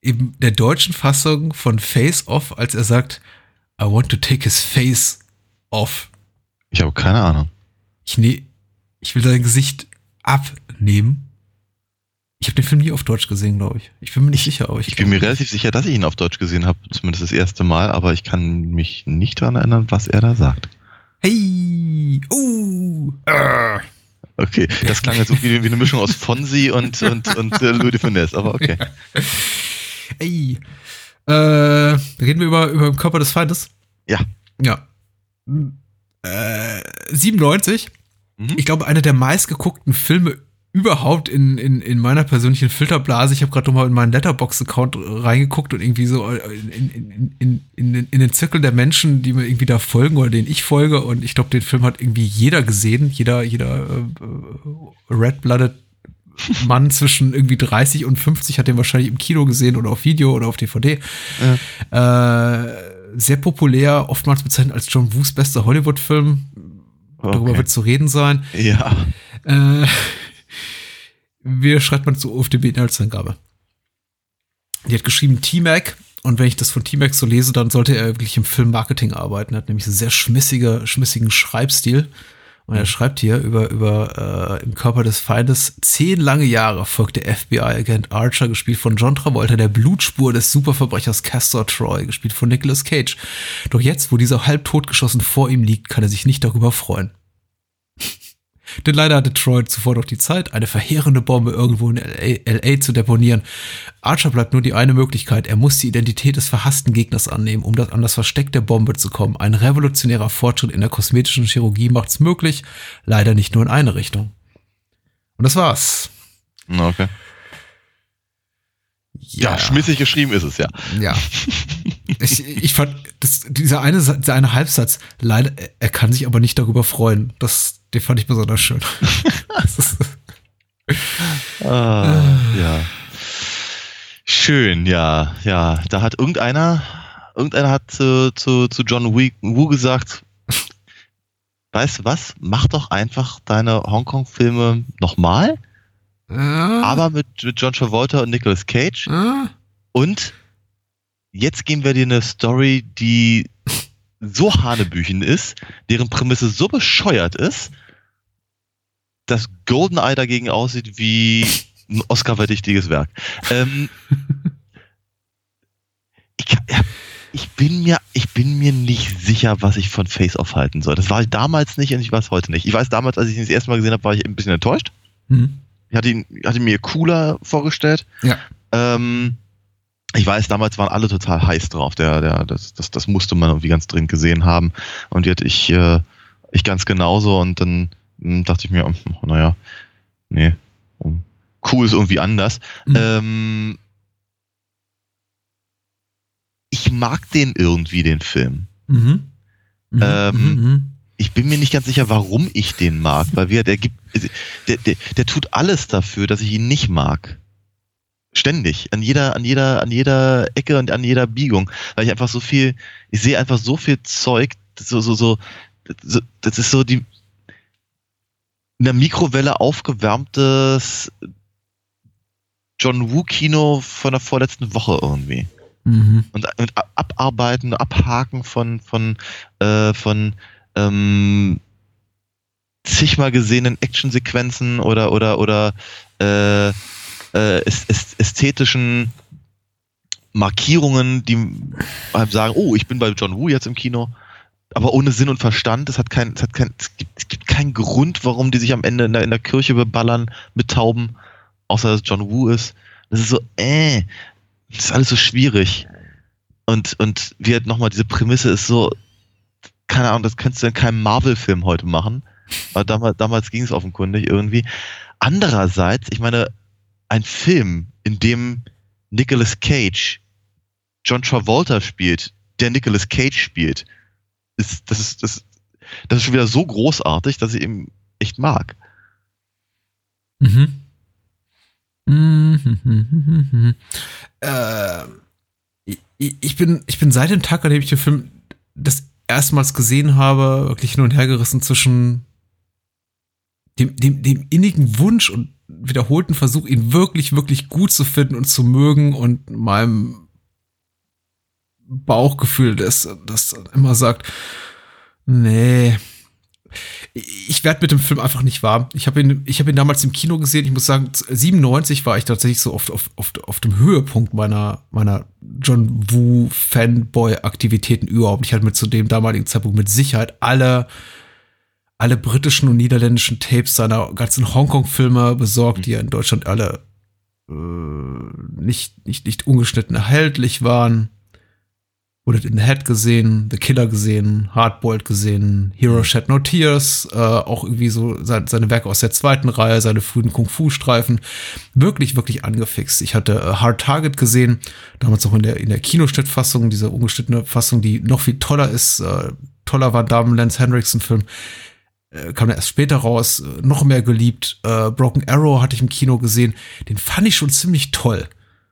in der deutschen Fassung von Face Off, als er sagt, I want to take his face off. Ich habe keine Ahnung. Ich, ne, ich will sein Gesicht abnehmen. Ich habe den Film nie auf Deutsch gesehen, glaube ich. Ich bin mir nicht sicher, aber ich, Ich bin mir relativ sicher, dass ich ihn auf Deutsch gesehen habe, zumindest das erste Mal, aber ich kann mich nicht daran erinnern, was er da sagt. Hey! Uh! äh. Okay, das klang jetzt so wie, wie eine Mischung aus Fonsi und, und, und äh, Louis de Funès, aber okay. [laughs] Ey. Äh, reden wir über, über den Körper des Feindes? Ja. Ja. Äh, 97. Mhm. Ich glaube, einer der meistgeguckten Filme überhaupt in, in, in meiner persönlichen Filterblase. Ich habe gerade noch mal in meinen Letterbox-Account reingeguckt und irgendwie so in, in, in, in, in den Zirkel der Menschen, die mir irgendwie da folgen oder denen ich folge. Und ich glaube, den Film hat irgendwie jeder gesehen. Jeder, jeder äh, Red-Blooded Mann zwischen irgendwie 30 und 50 hat den wahrscheinlich im Kino gesehen oder auf Video oder auf DVD. Äh, sehr populär, oftmals bezeichnet als John Woos bester Hollywood-Film. Darüber Okay. wird zu reden sein. Ja. Äh, wie schreibt man zur UFDB-Inhaltsangabe? Die hat geschrieben T-Mac. Und wenn ich das von T-Mac so lese, dann sollte er wirklich im Filmmarketing arbeiten. Er hat nämlich einen sehr schmissige, schmissigen Schreibstil. Und er schreibt hier über, über äh, im Körper des Feindes zehn lange Jahre folgte FBI-Agent Archer, gespielt von John Travolta, der Blutspur des Superverbrechers Castor Troy, gespielt von Nicolas Cage. Doch jetzt, wo dieser halb totgeschossen vor ihm liegt, kann er sich nicht darüber freuen. Denn leider hatte Troy zuvor noch die Zeit, eine verheerende Bombe irgendwo in LA, zu deponieren. Archer bleibt nur die eine Möglichkeit. Er muss die Identität des verhassten Gegners annehmen, um das, an das Versteck der Bombe zu kommen. Ein revolutionärer Fortschritt in der kosmetischen Chirurgie macht's möglich, leider nicht nur in eine Richtung. Und das war's. Okay. Ja, schmissig geschrieben ist es, ja. Ja. [laughs] Ich, ich fand, das, dieser, eine, dieser eine Halbsatz, leider, er kann sich aber nicht darüber freuen. Das, den fand ich besonders schön. [laughs] Ah, ja. Schön, ja, ja. Da hat irgendeiner, irgendeiner hat zu, zu, zu John Woo gesagt, weißt du was, mach doch einfach deine Hongkong-Filme nochmal, ja, aber mit, mit John Travolta und Nicolas Cage ja, und jetzt geben wir dir eine Story, die so hanebüchen ist, deren Prämisse so bescheuert ist, dass GoldenEye dagegen aussieht wie ein Oscar-verdächtiges Werk. Ähm, [laughs] ich, ich, bin mir, ich bin mir nicht sicher, was ich von Face Off halten soll. Das war ich damals nicht und ich weiß heute nicht. Ich weiß, damals, als ich ihn das erste Mal gesehen habe, war ich ein bisschen enttäuscht. Hm. Ich hatte ihn, hatte mir cooler vorgestellt. Ja. Ähm, ich weiß, damals waren alle total heiß drauf. Der, der, das, das, das musste man irgendwie ganz dringend gesehen haben. Und jetzt ich, äh, ich ganz genauso. Und dann mh, dachte ich mir, hm, naja, nee, um, cool ist irgendwie anders. Mhm. Ähm, ich mag den irgendwie, den Film. Mhm. Mhm. Ähm, mhm. Ich bin mir nicht ganz sicher, warum ich den mag, weil wir, der gibt, der, der, der tut alles dafür, dass ich ihn nicht mag. Ständig, an jeder, an jeder, an jeder Ecke und an jeder Biegung, weil ich einfach so viel, ich sehe einfach so viel Zeug, so, so, so, so das ist so die in der Mikrowelle aufgewärmtes John Woo Kino von der vorletzten Woche irgendwie Mhm. und, und abarbeiten, abhaken von von äh, von ähm, zigmal gesehenen Actionsequenzen oder oder oder äh, äh, äs- äs- ästhetischen Markierungen, die einem sagen, oh, ich bin bei John Woo jetzt im Kino, aber ohne Sinn und Verstand. Es hat kein, es hat kein, es gibt, es gibt keinen Grund, warum die sich am Ende in der, in der Kirche beballern mit Tauben, außer dass John Woo ist. Das ist so, äh, das ist alles so schwierig. Und, und wie halt nochmal diese Prämisse ist so, keine Ahnung, das könntest du in keinem Marvel-Film heute machen. Aber damals, damals ging es offenkundig irgendwie. Andererseits, ich meine, ein Film, in dem Nicolas Cage John Travolta spielt, der Nicolas Cage spielt, ist, das ist, das, das ist schon wieder so großartig, dass ich ihn echt mag. Mhm. Mhm. Äh, ich, ich, bin, ich bin seit dem Tag, an dem ich den Film das erstmals gesehen habe, wirklich hin und her gerissen zwischen dem, dem, dem innigen Wunsch und wiederholten Versuch, ihn wirklich, wirklich gut zu finden und zu mögen und meinem Bauchgefühl, das, das immer sagt, nee, ich werde mit dem Film einfach nicht warm. Ich habe ihn, habe ihn damals im Kino gesehen. Ich muss sagen, 97 war ich tatsächlich so oft auf, auf, auf dem Höhepunkt meiner, meiner John Woo Fanboy-Aktivitäten überhaupt. Ich hatte mir zu dem damaligen Zeitpunkt mit Sicherheit alle, alle britischen und niederländischen Tapes seiner ganzen Hongkong-Filme besorgt, die ja in Deutschland alle äh, nicht, nicht, nicht ungeschnitten erhältlich waren. Bullet in the Head gesehen, The Killer gesehen, Hardboiled gesehen, Hero mhm. Shed No Tears, äh, auch irgendwie so seine, seine Werke aus der zweiten Reihe, seine frühen Kung-Fu-Streifen. Wirklich, wirklich angefixt. Ich hatte äh, Hard Target gesehen, damals auch in der, in der Kinoschnittfassung, diese ungeschnittene Fassung, die noch viel toller ist. Äh, toller war Damen Lance Henriksen-Film. Äh, kam erst später raus, äh, noch mehr geliebt. Äh, Broken Arrow hatte ich im Kino gesehen. Den fand ich schon ziemlich toll.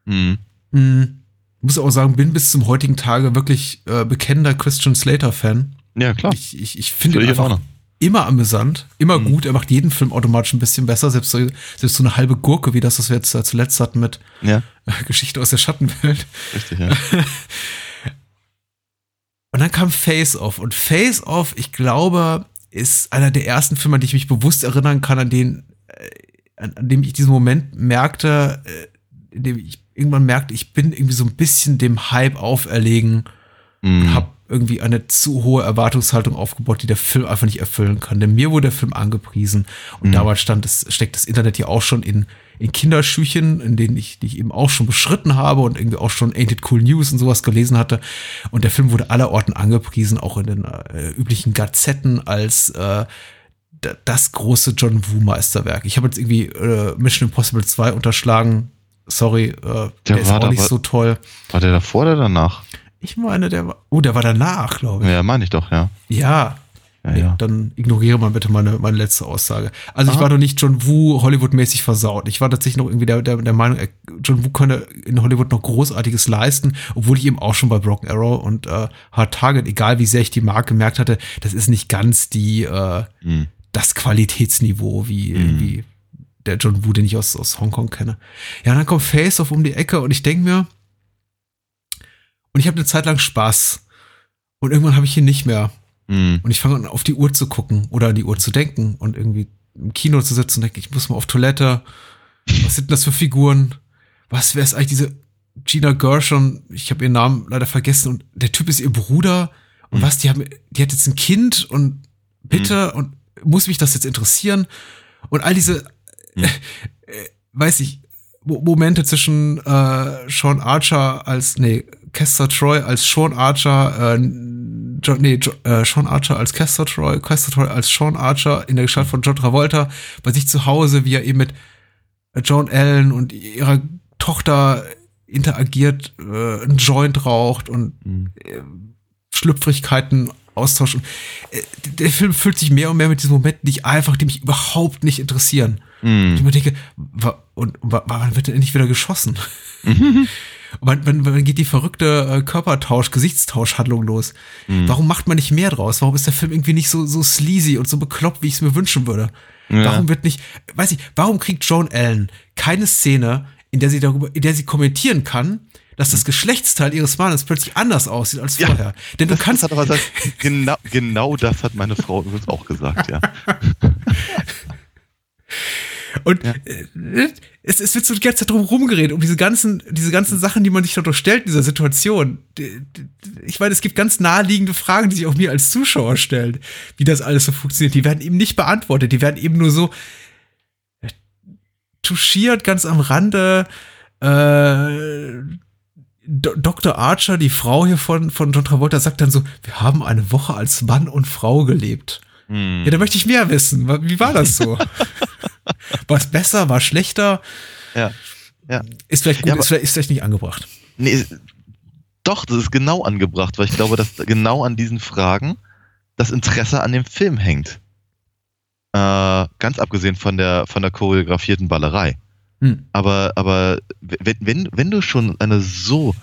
Mhm. Mhm muss auch sagen, bin bis zum heutigen Tage wirklich äh, bekennender Christian Slater-Fan. Ja, klar. Ich, ich, ich finde ihn einfach immer amüsant, immer mhm. gut. Er macht jeden Film automatisch ein bisschen besser. Selbst so, selbst so eine halbe Gurke, wie das, was wir jetzt äh, zuletzt hatten mit ja. äh, Geschichte aus der Schattenwelt. Richtig, ja. [laughs] und dann kam Face Off. Und Face Off, ich glaube, ist einer der ersten Filme, an die ich mich bewusst erinnern kann, an den, äh, an, an dem ich diesen Moment merkte, in dem ich irgendwann merkt, ich bin irgendwie so ein bisschen dem Hype auferlegen mm. und habe irgendwie eine zu hohe Erwartungshaltung aufgebaut, die der Film einfach nicht erfüllen kann. Denn mir wurde der Film angepriesen und mm. damals stand es, steckt das Internet ja auch schon in, in Kinderschüchen, in denen ich, die ich eben auch schon beschritten habe und irgendwie auch schon Ain't It Cool News und sowas gelesen hatte. Und der Film wurde allerorten angepriesen, auch in den äh, üblichen Gazetten als äh, das große John Woo Meisterwerk. Ich habe jetzt irgendwie äh, Mission Impossible 2 unterschlagen, sorry, äh, der, der ist auch nicht war, so toll. War der davor oder danach? Ich meine, der war, oh, der war danach, glaube ich. Ja, meine ich doch, ja. Ja. Ja, nee, ja. Dann ignoriere mal bitte meine, meine letzte Aussage. Also Aha. ich war doch nicht John Woo Hollywood-mäßig versaut. Ich war tatsächlich noch irgendwie der, der, der Meinung, äh, John Woo könne in Hollywood noch Großartiges leisten, obwohl ich eben auch schon bei Broken Arrow und äh, Hard Target, egal wie sehr ich die Marke gemerkt hatte, das ist nicht ganz die äh, mhm. das Qualitätsniveau wie, mhm. wie der John Woo, den ich aus, aus Hongkong kenne. Ja, und dann kommt Face Off um die Ecke und ich denke mir, und ich habe eine Zeit lang Spaß. Und irgendwann habe ich ihn nicht mehr. Mm. Und ich fange an, auf die Uhr zu gucken oder an die Uhr zu denken und irgendwie im Kino zu sitzen und denke, ich muss mal auf Toilette. Was sind denn das für Figuren? Was wäre es eigentlich diese Gina Gershon? Ich habe ihren Namen leider vergessen und der Typ ist ihr Bruder. Und mm. was, die haben, die hat jetzt ein Kind und bitte mm. und muss mich das jetzt interessieren? Und all diese hm. weiß ich, Momente zwischen äh, Sean Archer als, nee, Kester Troy als Sean Archer, äh, John, nee, äh, Sean Archer als Kester Troy, Kester Troy als Sean Archer in der Gestalt von John Travolta bei sich zu Hause, wie er eben mit Joan Allen und ihrer Tochter interagiert, äh, einen Joint raucht und mhm. äh, Schlüpfrigkeiten austauscht. Äh, der Film füllt sich mehr und mehr mit diesen Momenten, die ich einfach, die mich überhaupt nicht interessieren. Mm. Ich mir denke, und wann wird denn endlich wieder geschossen? Mhm. [laughs] wann, wann, wann geht die verrückte äh, Körpertausch, Gesichtstauschhandlung los? Mm. Warum macht man nicht mehr draus? Warum ist der Film irgendwie nicht so, so sleazy und so bekloppt, wie ich es mir wünschen würde? Ja. Warum wird nicht, weiß ich, warum kriegt Joan Allen keine Szene, in der sie darüber, in der sie kommentieren kann, dass das Geschlechtsteil ihres Mannes plötzlich anders aussieht als vorher. Ja, Denn du kannst. Das genau, genau das hat meine Frau übrigens auch gesagt, ja. [laughs] Und ja. Äh, es, es wird so die ganze Zeit drum rumgeredet, um diese ganzen, diese ganzen Sachen, die man sich dort stellt in dieser Situation. Ich meine, es gibt ganz naheliegende Fragen, die sich auch mir als Zuschauer stellen, wie das alles so funktioniert. Die werden eben nicht beantwortet, die werden eben nur so äh, touchiert, ganz am Rande. Äh, Dr. Archer, die Frau hier von, von John Travolta, sagt dann so, wir haben eine Woche als Mann und Frau gelebt. Hm. Ja, da möchte ich mehr wissen. Wie war das so? [laughs] [laughs] war es besser, war schlechter? Ja. ja. Ist vielleicht gut, ja, ist, vielleicht, ist vielleicht nicht angebracht. Nee, doch, das ist genau angebracht, weil ich glaube, dass genau an diesen Fragen das Interesse an dem Film hängt. Äh, ganz abgesehen von der, von der choreografierten Ballerei. Hm. Aber, aber wenn, wenn, wenn du schon eine so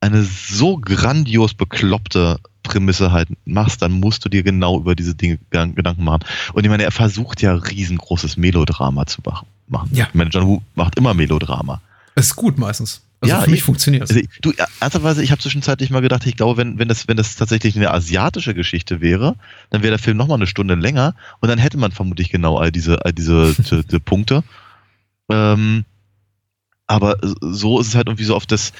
eine so grandios bekloppte Prämisse halt machst, dann musst du dir genau über diese Dinge Gedanken machen. Und ich meine, er versucht ja riesengroßes Melodrama zu machen. Ja. Ich meine, John Woo macht immer Melodrama. ist gut meistens. Also Ja, für mich ich- funktioniert es. Also, du, ernsthaftweise, ich habe zwischenzeitlich mal gedacht, ich glaube, wenn, wenn, das, wenn das tatsächlich eine asiatische Geschichte wäre, dann wäre der Film nochmal eine Stunde länger und dann hätte man vermutlich genau all diese, all diese, [laughs] die, die Punkte. Ähm, aber so ist es halt irgendwie so auf das,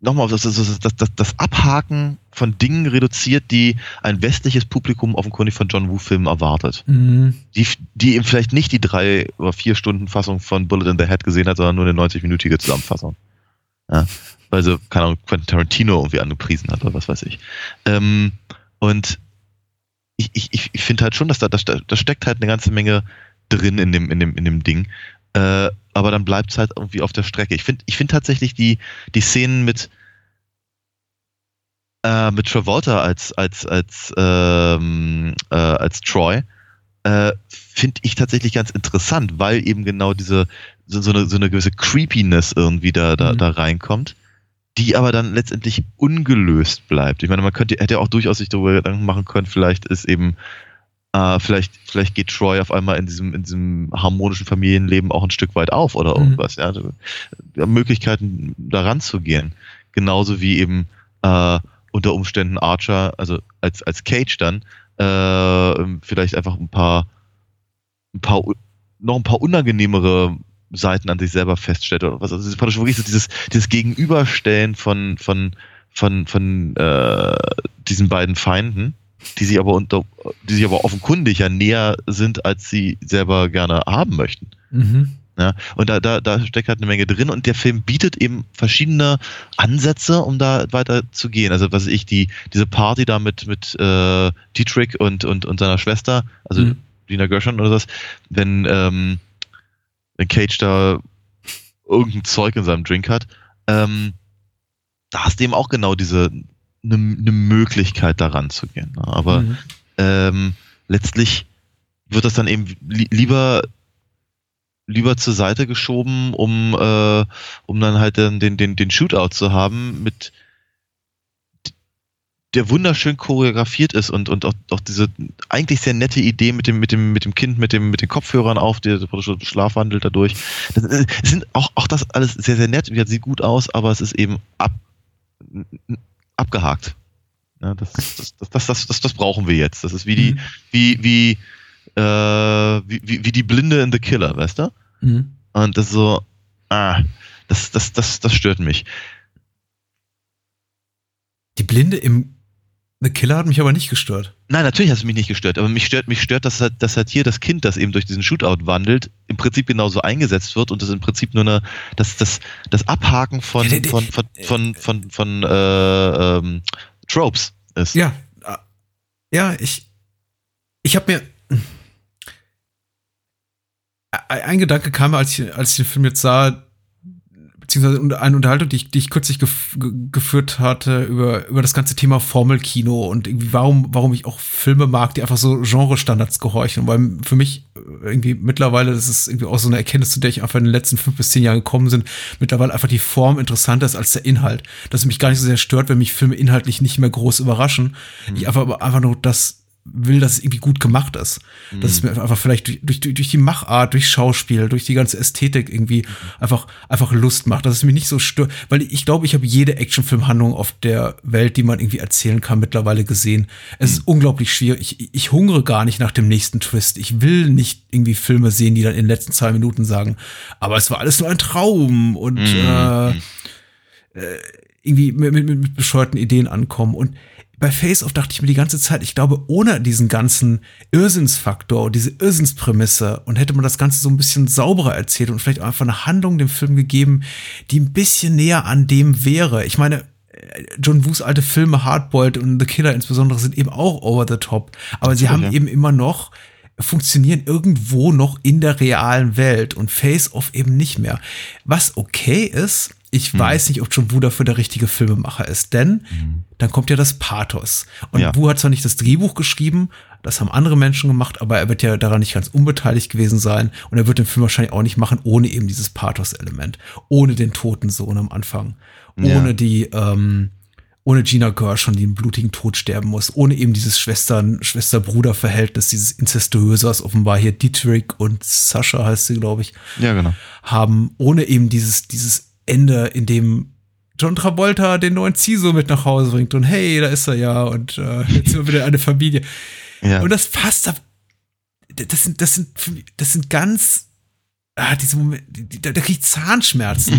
nochmal auf das, das, das, das, Abhaken von Dingen reduziert, die ein westliches Publikum offenkundig von John Woo-Filmen erwartet. Mhm. Die, die eben vielleicht nicht die drei oder vier Stunden Fassung von Bullet in the Head gesehen hat, sondern nur eine 90-minütige Zusammenfassung. Ja, weil sie, keine Ahnung, Quentin Tarantino irgendwie angepriesen hat oder was weiß ich. Ähm, und ich, ich, ich ich finde halt schon, dass da, da, da steckt halt eine ganze Menge drin in dem, in dem, in dem Ding. Äh, aber dann bleibt es halt irgendwie auf der Strecke. Ich finde ich finde tatsächlich die, die Szenen mit, äh, mit Travolta als, als, als, ähm, äh, als Troy, äh, finde ich tatsächlich ganz interessant, weil eben genau diese, so, so, eine, so eine gewisse Creepiness irgendwie da, da, Mhm. da reinkommt, die aber dann letztendlich ungelöst bleibt. Ich meine, man könnte, hätte auch durchaus sich darüber Gedanken machen können, vielleicht ist eben, äh, vielleicht, vielleicht geht Troy auf einmal in diesem, in diesem harmonischen Familienleben auch ein Stück weit auf oder Mhm. irgendwas, ja. Also, Möglichkeiten, daran zu gehen. Genauso wie eben äh, unter Umständen Archer, also als, als Cage dann, äh, vielleicht einfach ein paar, ein paar, noch ein paar unangenehmere Seiten an sich selber feststellt oder was. Also es ist praktisch wirklich so dieses, dieses Gegenüberstellen von, von, von, von äh, diesen beiden Feinden, die sich aber unter, die sich aber offenkundig ja näher sind, als sie selber gerne haben möchten. Mhm. Ja, und da, da, da steckt halt eine Menge drin und der Film bietet eben verschiedene Ansätze, um da weiter zu gehen. Also was ich, die, diese Party da mit, mit äh, Dietrich und, und, und seiner Schwester, also Mhm. Lina Gershon oder das, wenn, ähm, wenn Cage da irgendein Zeug in seinem Drink hat, ähm, da hast du eben auch genau diese eine ne Möglichkeit daran zu gehen. Ne? Aber Mhm. ähm, letztlich wird das dann eben li lieber lieber zur Seite geschoben, um äh, um dann halt den den den den Shootout zu haben mit der wunderschön choreografiert ist und und auch, auch diese eigentlich sehr nette Idee mit dem mit dem mit dem Kind mit dem mit den Kopfhörern auf, der schlafwandelt dadurch. Das äh, sind auch auch das alles sehr sehr nett, wie sieht gut aus, aber es ist eben ab abgehakt. Ja, das, das, das, das, das, das, brauchen wir jetzt. Das ist wie die, Mhm. wie, wie, äh, wie, wie, wie die Blinde in The Killer, weißt du? Mhm. Und das ist so, ah, das, das, das, das stört mich. Die Blinde im The Killer hat mich aber nicht gestört. Nein, natürlich hat es mich nicht gestört, aber mich stört, mich stört, dass halt, dass halt hier das Kind, das eben durch diesen Shootout wandelt, im Prinzip genauso eingesetzt wird und das im Prinzip nur eine, das, das, das Abhaken von, von, von, von, von, von, äh, ähm, Tropes ist. Ja, äh, ja, ich, ich habe mir ein ein Gedanke kam mir, als ich, als ich den Film jetzt sah, beziehungsweise eine Unterhaltung, die ich, die ich kürzlich gef ge geführt hatte über, über das ganze Thema Formelkino und irgendwie warum, warum ich auch Filme mag, die einfach so Genrestandards gehorchen. Weil für mich äh, irgendwie mittlerweile, das ist irgendwie auch so eine Erkenntnis, zu der ich einfach in den letzten fünf bis zehn Jahren gekommen sind, mittlerweile einfach die Form interessanter ist als der Inhalt. Dass es mich gar nicht so sehr stört, wenn mich Filme inhaltlich nicht mehr groß überraschen. Ich einfach, einfach nur das will, dass es irgendwie gut gemacht ist. Dass es mir einfach vielleicht durch, durch, durch die Machart, durch Schauspiel, durch die ganze Ästhetik irgendwie einfach, einfach Lust macht. Dass es mich nicht so stört. Weil ich glaube, ich habe jede Actionfilmhandlung auf der Welt, die man irgendwie erzählen kann, mittlerweile gesehen. Es ist unglaublich schwierig. Ich, ich hungere gar nicht nach dem nächsten Twist. Ich will nicht irgendwie Filme sehen, die dann in den letzten zwei Minuten sagen, aber es war alles nur ein Traum und äh, irgendwie mit, mit, mit bescheuerten Ideen ankommen. Und bei Face Off dachte ich mir die ganze Zeit, ich glaube, ohne diesen ganzen Irrsinnsfaktor, diese Irrsinnsprämisse und hätte man das Ganze so ein bisschen sauberer erzählt und vielleicht auch einfach eine Handlung dem Film gegeben, die ein bisschen näher an dem wäre. Ich meine, äh, John Woos alte Filme, Hardboiled und The Killer insbesondere, sind eben auch over the top. Aber sie haben ja. eben immer noch funktionieren irgendwo noch in der realen Welt und Face Off eben nicht mehr. Was okay ist, ich mhm. weiß nicht, ob John Woo dafür der richtige Filmemacher ist, denn mhm. dann kommt ja das Pathos. Und ja. Woo hat zwar nicht das Drehbuch geschrieben, das haben andere Menschen gemacht, aber er wird ja daran nicht ganz unbeteiligt gewesen sein und er wird den Film wahrscheinlich auch nicht machen ohne eben dieses Pathos-Element, ohne den toten Sohn am Anfang, ohne ja. die, ähm, ohne Gina Gershon, die einen blutigen Tod sterben muss, ohne eben dieses Schwestern, Schwester-Bruder-Verhältnis, dieses incestuöse, was offenbar hier Dietrich und Sascha heißt sie, glaube ich, ja, genau. haben, ohne eben dieses, dieses Ende, in dem John Travolta den neuen Ciso mit nach Hause bringt und hey, da ist er ja und äh, jetzt sind wir wieder eine Familie. Ja. Und das passt ab. Das sind, das sind, das sind ganz, ah, diese Momente, da, da kriegt Zahnschmerzen.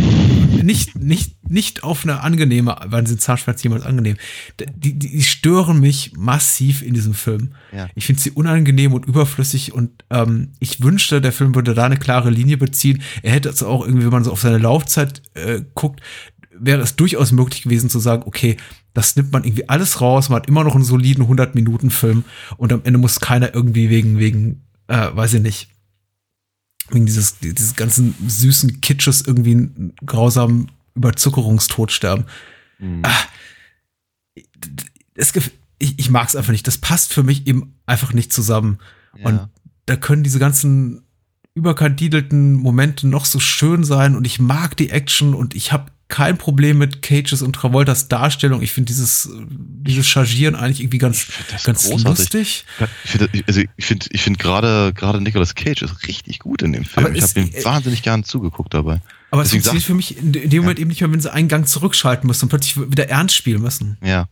nicht, nicht, nicht auf eine angenehme, wann sind Zahnschmerzen jemals angenehm? Die, die, die stören mich massiv in diesem Film. Ja. Ich finde sie unangenehm und überflüssig und ähm, ich wünschte, der Film würde da eine klare Linie beziehen. Er hätte es auch irgendwie, wenn man so auf seine Laufzeit äh, guckt, wäre es durchaus möglich gewesen zu sagen, okay, das nimmt man irgendwie alles raus, man hat immer noch einen soliden 100-Minuten-Film und am Ende muss keiner irgendwie wegen, wegen, äh, weiß ich nicht, wegen dieses, dieses ganzen süßen Kitsches irgendwie einen grausamen Überzuckerungstod sterben. Mhm. Ah, es, ich, ich mag es einfach nicht. Das passt für mich eben einfach nicht zusammen. Ja. Und da können diese ganzen überkandidelten Momente noch so schön sein und ich mag die Action und ich habe kein Problem mit Cages und Travoltas Darstellung. Ich finde dieses, dieses Chargieren eigentlich irgendwie ganz, ganz lustig. Ich finde, also ich finde, ich finde gerade, gerade Nicolas Cage ist richtig gut in dem Film. Aber ich habe ihm wahnsinnig gern zugegugt dabei. Aber Deswegen es funktioniert für mich in dem Moment ja. eben nicht mehr, wenn sie einen Gang zurückschalten müssen und plötzlich wieder ernst spielen müssen. Ja.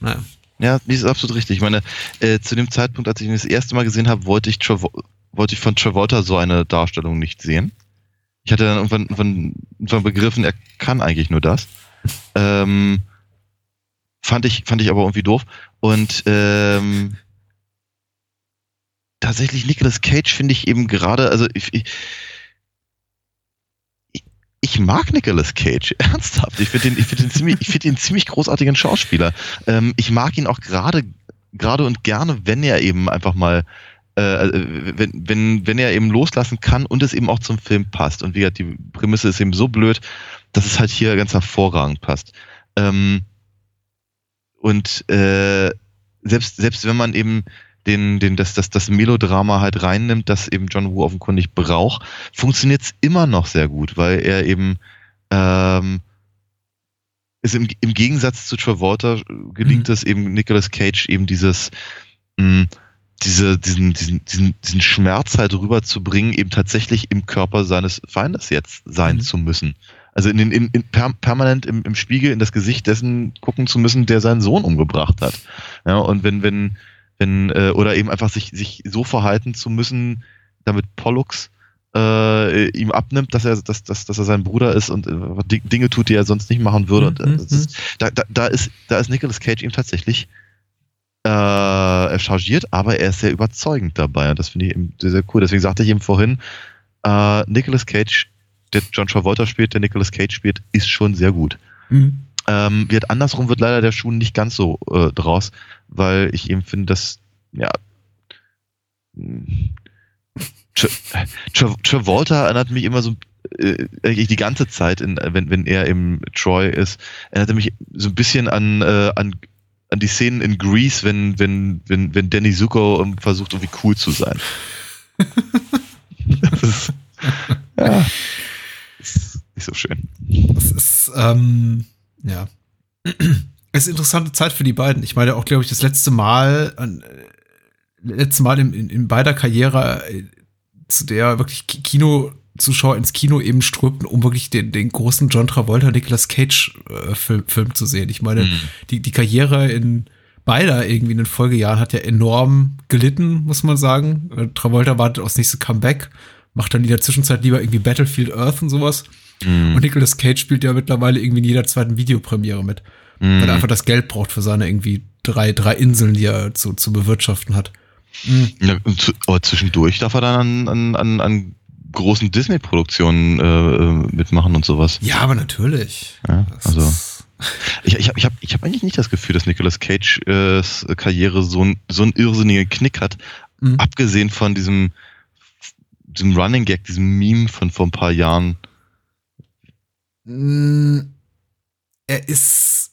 Naja. Ja, das ist absolut richtig. Ich meine, äh, zu dem Zeitpunkt, als ich ihn das erste Mal gesehen habe, wollte ich, wollte ich von Travolta so eine Darstellung nicht sehen. Ich hatte dann irgendwann, irgendwann, irgendwann begriffen, er kann eigentlich nur das. Ähm, fand ich, fand ich aber irgendwie doof. Und ähm, tatsächlich Nicolas Cage finde ich eben gerade, also ich, ich, ich mag Nicolas Cage, [laughs] ernsthaft. Ich finde ihn, ihn ziemlich, ihn ziemlich großartigen Schauspieler. Ähm, ich mag ihn auch gerade, gerade und gerne, wenn er eben einfach mal äh, äh, wenn, wenn, wenn er eben loslassen kann und es eben auch zum Film passt. Und wie gesagt, die Prämisse ist eben so blöd, dass es halt hier ganz hervorragend passt. Ähm, und äh, selbst, selbst wenn man eben den, den, das, das, das Melodrama halt reinnimmt, das eben John Woo offenkundig braucht, funktioniert es immer noch sehr gut, weil er eben ähm, ist im, im Gegensatz zu Travolta gelingt mhm. es eben Nicolas Cage eben dieses mh, diese, diesen, diesen, diesen, diesen Schmerz halt rüberzubringen, eben tatsächlich im Körper seines Feindes jetzt sein mhm. zu müssen. Also in den, in, in per, permanent im, im Spiegel in das Gesicht dessen gucken zu müssen, der seinen Sohn umgebracht hat. Ja, und wenn, wenn, wenn, äh, oder eben einfach sich, sich so verhalten zu müssen, damit Pollux äh, ihm abnimmt, dass er, dass, dass, dass er sein Bruder ist und äh, Dinge tut, die er sonst nicht machen würde. Mhm. Und, äh, ist, da, da, da, ist, da ist Nicolas Cage ihm tatsächlich äh, chargiert, aber er ist sehr überzeugend dabei und das finde ich eben sehr, sehr cool. Deswegen sagte ich ihm vorhin, äh, Nicolas Cage, der John Travolta spielt, der Nicolas Cage spielt, ist schon sehr gut. Mhm. Ähm, wird andersrum wird leider der Schuh nicht ganz so äh, draus, weil ich eben finde, dass ja Tra Tra Travolta erinnert mich immer so äh, die ganze Zeit, in, wenn, wenn er im Troy ist, erinnert er mich so ein bisschen an, äh, an an die Szenen in Grease, wenn, wenn, wenn, wenn Danny Zuko versucht, irgendwie cool zu sein. [laughs] das ist, ja, ist nicht so schön. Das ist, ähm, ja. [clears throat] Es ist eine interessante Zeit für die beiden. Ich meine auch, glaube ich, das letzte Mal, äh, letzte Mal in, in, in beider Karriere, äh, zu der wirklich Kino Zuschauer ins Kino eben strömten, um wirklich den, den großen John Travolta, Nicolas Cage äh, Film, Film zu sehen. Ich meine, mhm. die, die Karriere in beider irgendwie in den Folgejahren hat ja enorm gelitten, muss man sagen. Äh, Travolta wartet aufs nächste Comeback, macht dann in der Zwischenzeit lieber irgendwie Battlefield Earth und sowas. Mhm. Und Nicolas Cage spielt ja mittlerweile irgendwie in jeder zweiten Videopremiere mit. Mhm. Weil er einfach das Geld braucht für seine irgendwie drei, drei Inseln, die er zu, zu bewirtschaften hat. Mhm. Ja, aber zwischendurch darf er dann an, an, an großen Disney-Produktionen äh, mitmachen und sowas. Ja, aber natürlich. Ja, also. Ich, ich habe ich hab, ich hab eigentlich nicht das Gefühl, dass Nicolas Cage äh, Karriere so, ein, so einen irrsinnigen Knick hat. Mhm. Abgesehen von diesem, diesem Running Gag, diesem Meme von vor ein paar Jahren. mh, er ist,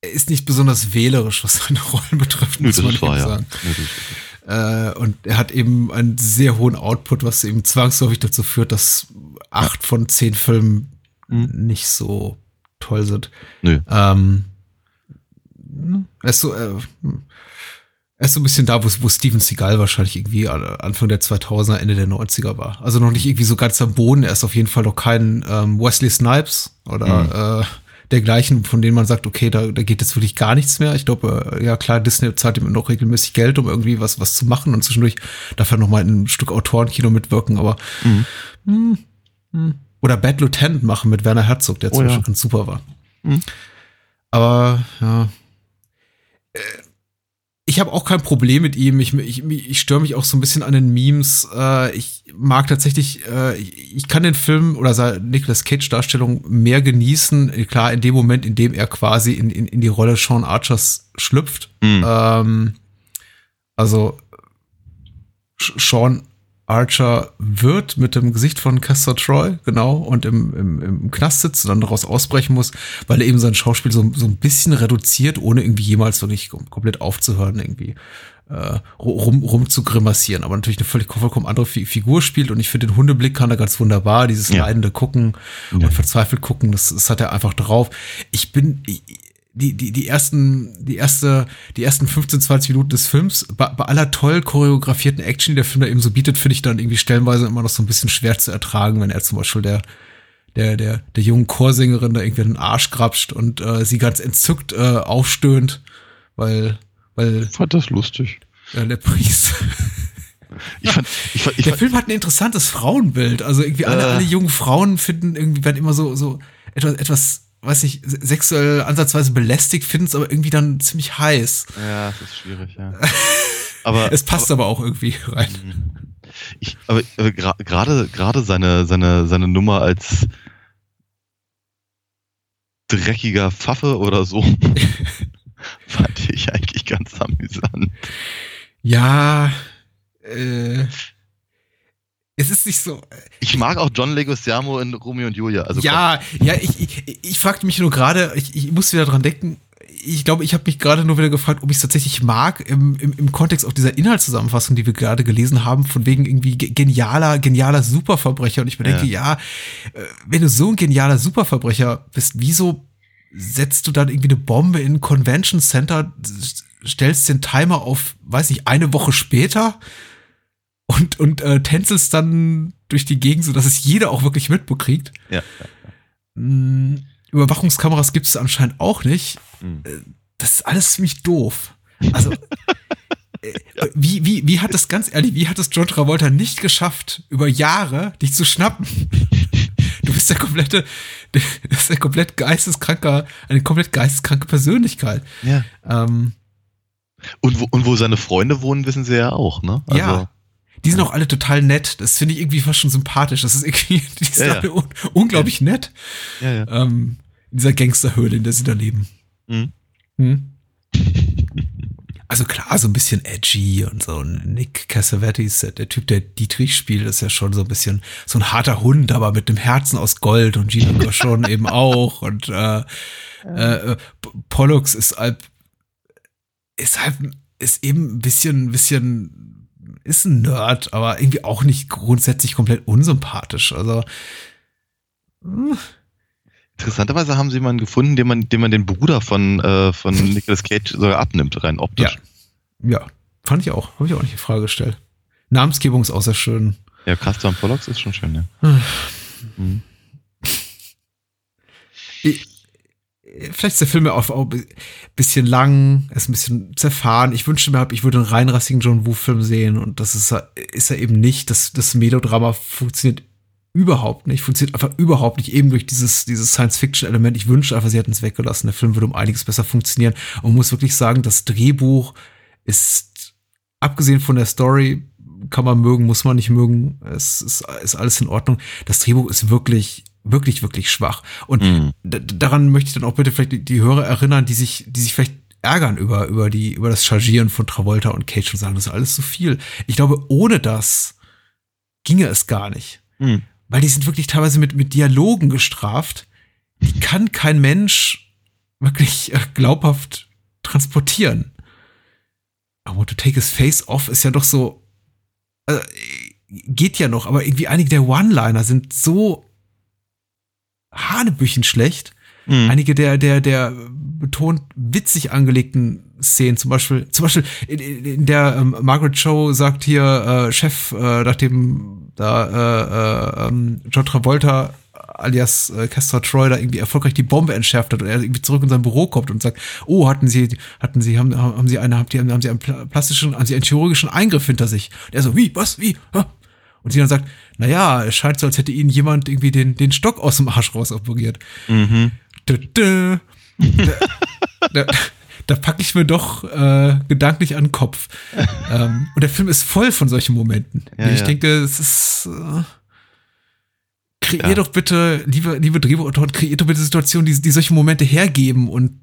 er ist nicht besonders wählerisch, was seine Rollen betrifft, Nö, muss das man eben ja. sagen. Nö, Äh, und er hat eben einen sehr hohen Output, was eben zwangsläufig dazu führt, dass acht von zehn Filmen Mhm. nicht so toll sind. Nö. Ähm, er ist so, äh, er ist so ein bisschen da, wo, wo Steven Seagal wahrscheinlich irgendwie Anfang der 2000er, Ende der 90er war. Also noch nicht irgendwie so ganz am Boden. Er ist auf jeden Fall noch kein ähm, Wesley Snipes oder äh, dergleichen, von denen man sagt, okay, da, da geht jetzt wirklich gar nichts mehr. Ich glaube, äh, ja klar, Disney zahlt ihm noch regelmäßig Geld, um irgendwie was, was zu machen und zwischendurch darf er noch mal in ein Stück Autorenkino mitwirken, aber Mhm. hm, hm. oder Bad Lieutenant machen mit Werner Herzog, der Oh zum ja. Beispiel ganz super war. Mhm. Aber ja. Äh, Ich habe auch kein Problem mit ihm. Ich, ich, ich störe mich auch so ein bisschen an den Memes. Äh, ich mag tatsächlich, äh, ich kann den Film oder Nicolas Cage Darstellung mehr genießen. Klar, in dem Moment, in dem er quasi in, in, in die Rolle Sean Archers schlüpft. Mhm. Ähm, also Sean Archer wird mit dem Gesicht von Castor Troy, genau, und im, im, im Knast sitzt und dann daraus ausbrechen muss, weil er eben sein Schauspiel so, so ein bisschen reduziert, ohne irgendwie jemals wirklich kom komplett aufzuhören, irgendwie äh, rum, rum zu grimassieren. Aber natürlich eine völlig vollkommen andere Fi Figur spielt und ich finde den Hundeblick kann er ganz wunderbar, dieses Ja. leidende Gucken Ja. und verzweifelt gucken, das, das hat er einfach drauf. Ich bin, die, die, die ersten, die erste, die ersten 15, 20 Minuten des Films, bei, bei aller toll choreografierten Action, die der Film da eben so bietet, finde ich dann irgendwie stellenweise immer noch so ein bisschen schwer zu ertragen, wenn er zum Beispiel der, der, der, der jungen Chorsängerin da irgendwie den Arsch grapscht und äh, sie ganz entzückt äh, aufstöhnt, weil, weil Ich fand das lustig. äh, der Priest. Ich fand, ich fand, ich Der fand, Film hat ein interessantes Frauenbild. Also irgendwie alle, Äh. alle jungen Frauen finden irgendwie werden immer so, so etwas, etwas, weiß nicht, sexuell ansatzweise belästigt, finden es aber irgendwie dann ziemlich heiß. ja, das ist schwierig, ja. Aber, [laughs] Es passt aber, auch irgendwie rein. ich, aber, aber gerade, gerade seine, seine, seine Nummer als dreckiger Pfaffe oder so, [laughs] fand ich eigentlich ganz amüsant. Ja, äh, es ist nicht so. Ich mag auch John Leguizamo in Romeo und Julia. Also ja, ja, ich, ich, ich fragte mich nur gerade, ich, ich muss wieder dran denken. Ich glaube, ich habe mich gerade nur wieder gefragt, ob ich es tatsächlich mag im, im, im Kontext auch dieser Inhaltszusammenfassung, die wir gerade gelesen haben, von wegen irgendwie ge- genialer, genialer Superverbrecher. Und ich mir Ja. denke, ja, äh, wenn du so ein genialer Superverbrecher bist, wieso setzt du dann irgendwie eine Bombe in ein Convention Center, stellst den Timer auf, weiß nicht, eine Woche später und, und äh, tänzelst dann durch die Gegend, sodass es jeder auch wirklich mitbekriegt. Ja. Mm, Überwachungskameras gibt es anscheinend auch nicht. Hm. Das ist alles ziemlich doof. Also, [laughs] äh, wie, wie, wie hat das ganz ehrlich, wie hat es John Travolta nicht geschafft, über Jahre dich zu schnappen? Du bist der komplette, das ist der komplett geisteskranker, eine komplett geisteskranke Persönlichkeit. ja. Ähm, Und, wo, und wo seine Freunde wohnen, wissen sie ja auch, ne? ja. Die sind auch alle total nett. Das finde ich irgendwie fast schon sympathisch. Das ist irgendwie, [laughs] die sind Ja, alle un unglaublich nett. ja, ja. Ähm, in dieser Gangsterhöhle, in der sie da leben. Mhm. Hm? Also klar, so ein bisschen edgy und so. Nick Cassavetes, der, der Typ, der Dietrich spielt, ist ja schon so ein bisschen so ein harter Hund, aber mit dem Herzen aus Gold und Gina Gershon [laughs] eben auch. Und äh, äh, P- Pollux ist halt, ist halt, ist eben ein bisschen, ein bisschen, ist ein Nerd, aber irgendwie auch nicht grundsätzlich komplett unsympathisch. Also hm, Interessanterweise haben sie jemanden gefunden, dem man, dem man den Bruder von, äh, von [laughs] Nicolas Cage sogar abnimmt, rein optisch. ja, fand ich auch. Habe ich auch nicht in Frage gestellt. Namensgebung ist auch sehr schön. Ja, Christian Pollux ist schon schön, ja. Mhm. Vielleicht ist der Film ja auch, ein bisschen lang, ist ein bisschen zerfahren. Ich wünschte mir, ich würde einen reinrassigen John Woo-Film sehen und das ist er, ist er eben nicht. Das, das Melodrama funktioniert überhaupt nicht, funktioniert einfach überhaupt nicht, eben durch dieses, dieses Science-Fiction-Element. Ich wünschte einfach, sie hätten es weggelassen. Der Film würde um einiges besser funktionieren und man muss wirklich sagen, das Drehbuch ist, abgesehen von der Story, kann man mögen, muss man nicht mögen. Es ist, ist alles in Ordnung. Das Drehbuch ist wirklich, wirklich, wirklich schwach. Und Mhm. daran möchte ich dann auch bitte vielleicht die, Hörer erinnern, die sich, die sich vielleicht ärgern über, über die, über das Chargieren von Travolta und Cage und sagen, das ist alles zu viel. Ich glaube, ohne das ginge es gar nicht. Mhm. Weil die sind wirklich teilweise mit, mit Dialogen gestraft, die kann kein Mensch wirklich äh, glaubhaft transportieren. I want to take his face off ist ja doch so, also, geht ja noch, aber irgendwie einige der One-Liner sind so hanebüchen schlecht. Mhm. Einige der, der, der betont witzig angelegten Szenen, zum Beispiel, zum Beispiel in, in der ähm, Margaret Cho sagt hier, äh, Chef, äh, nachdem da äh, äh, ähm, John Travolta alias äh, Castor Troy da irgendwie erfolgreich die Bombe entschärft hat und er irgendwie zurück in sein Büro kommt und sagt, oh, hatten Sie, hatten Sie, haben, haben Sie eine, haben, haben Sie einen plastischen, haben Sie einen chirurgischen Eingriff hinter sich? Und er so, wie, was, wie? Und sie dann sagt, na ja, es scheint so, als hätte Ihnen jemand irgendwie den, den Stock aus dem Arsch raus operiert. Mhm. Da, da, da, da packe ich mir doch äh, gedanklich an den Kopf. ähm, und der Film ist voll von solchen Momenten. Ja, ich ja. denke, es ist. Äh, kreier ja. doch bitte, liebe, liebe Drehbuchautoren, kreiert doch bitte Situationen, die, die solche Momente hergeben und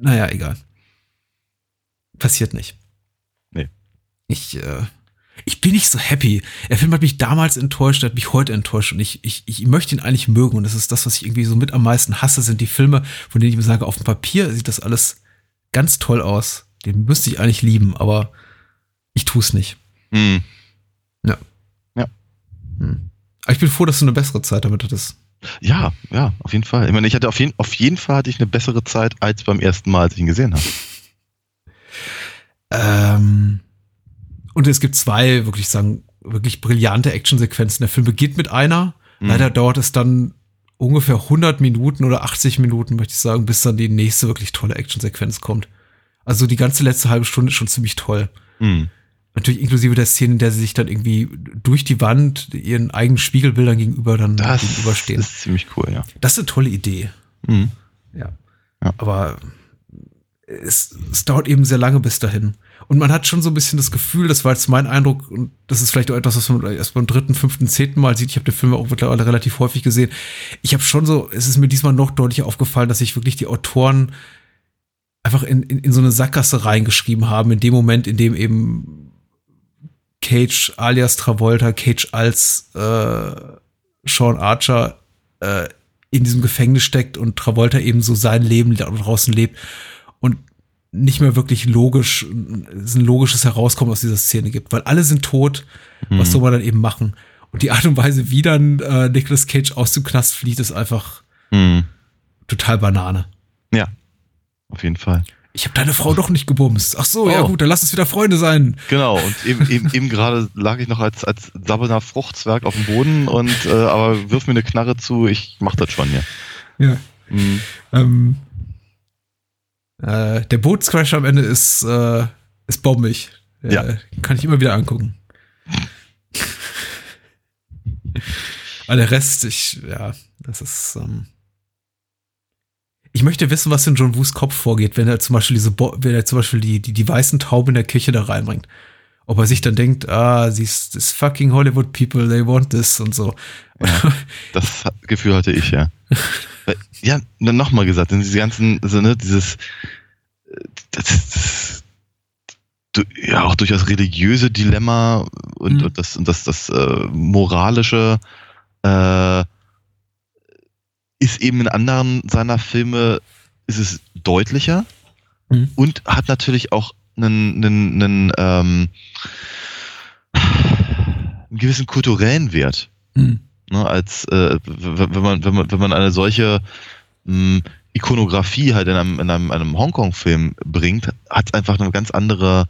naja, egal. Passiert nicht. Nee. Ich, äh, ich bin nicht so happy. Der Film hat mich damals enttäuscht, hat mich heute enttäuscht und ich, ich, ich möchte ihn eigentlich mögen und das ist das, was ich irgendwie so mit am meisten hasse, sind die Filme, von denen ich mir sage, auf dem Papier sieht das alles ganz toll aus. Den müsste ich eigentlich lieben, aber ich tue es nicht. Hm. Ja. Ja. Hm. Aber ich bin froh, dass du eine bessere Zeit damit hattest. Ja, ja, auf jeden Fall. Ich meine, ich hatte auf jeden, auf jeden Fall hatte ich eine bessere Zeit als beim ersten Mal, als ich ihn gesehen habe. Ähm, und es gibt zwei, wirklich sagen, wirklich brillante Actionsequenzen. Der Film beginnt mit einer. Mhm. Leider dauert es dann ungefähr 100 Minuten oder 80 Minuten, möchte ich sagen, bis dann die nächste wirklich tolle Actionsequenz kommt. Also die ganze letzte halbe Stunde ist schon ziemlich toll. Mhm. Natürlich inklusive der Szene, in der sie sich dann irgendwie durch die Wand ihren eigenen Spiegelbildern gegenüber dann das gegenüberstehen. Das ist ziemlich cool, ja. Das ist eine tolle Idee. Mhm. Ja. ja. Aber es, es dauert eben sehr lange bis dahin. Und man hat schon so ein bisschen das Gefühl, das war jetzt mein Eindruck, und das ist vielleicht auch etwas, was man erst beim dritten, fünften, zehnten Mal sieht. Ich habe den Film auch mittlerweile relativ häufig gesehen. Ich habe schon so, es ist mir diesmal noch deutlicher aufgefallen, dass sich wirklich die Autoren einfach in, in, in so eine Sackgasse reingeschrieben haben, in dem Moment, in dem eben Cage alias Travolta, Cage als äh, Sean Archer äh, in diesem Gefängnis steckt und Travolta eben so sein Leben draußen lebt und nicht mehr wirklich logisch, es ein logisches Herauskommen aus dieser Szene gibt, weil alle sind tot. Mhm. Was soll man dann eben machen? Und die Art und Weise, wie dann äh, Nicolas Cage aus dem Knast flieht, ist einfach mhm. total Banane. Ja, auf jeden Fall. Ich habe deine Frau doch nicht gebumst. Ach so, oh. ja gut, dann lass uns wieder Freunde sein. Genau, und eben, eben, eben gerade lag ich noch als, als sabbelnder Fruchtzwerg auf dem Boden und äh, aber wirf mir eine Knarre zu, ich mach das schon hier. Ja. Mhm. Ähm, äh, der Bootscrash am Ende ist, äh, ist bombig. Äh, ja. Kann ich immer wieder angucken. Aber der Rest, ich, ja, das ist. Ähm ich möchte wissen, was in John Woos Kopf vorgeht, wenn er zum Beispiel diese, Bo wenn er zum Beispiel die, die, die weißen Tauben in der Kirche da reinbringt. Ob er sich dann denkt, ah, these, this fucking Hollywood people, they want this und so. Ja, das Gefühl hatte ich, ja. [laughs] ja, dann nochmal gesagt, in diese ganzen, also, ne, dieses, das, das, ja, auch durchaus religiöse Dilemma und, mhm. und das, und das, das äh, moralische äh, ist eben in anderen seiner Filme ist es deutlicher mhm. und hat natürlich auch einen, einen, einen, ähm, einen gewissen kulturellen Wert. Mhm. Ne, als äh, wenn man, wenn man, wenn man eine solche mh, Ikonografie halt in einem, in einem, einem Hongkong-Film bringt, hat es einfach eine ganz andere,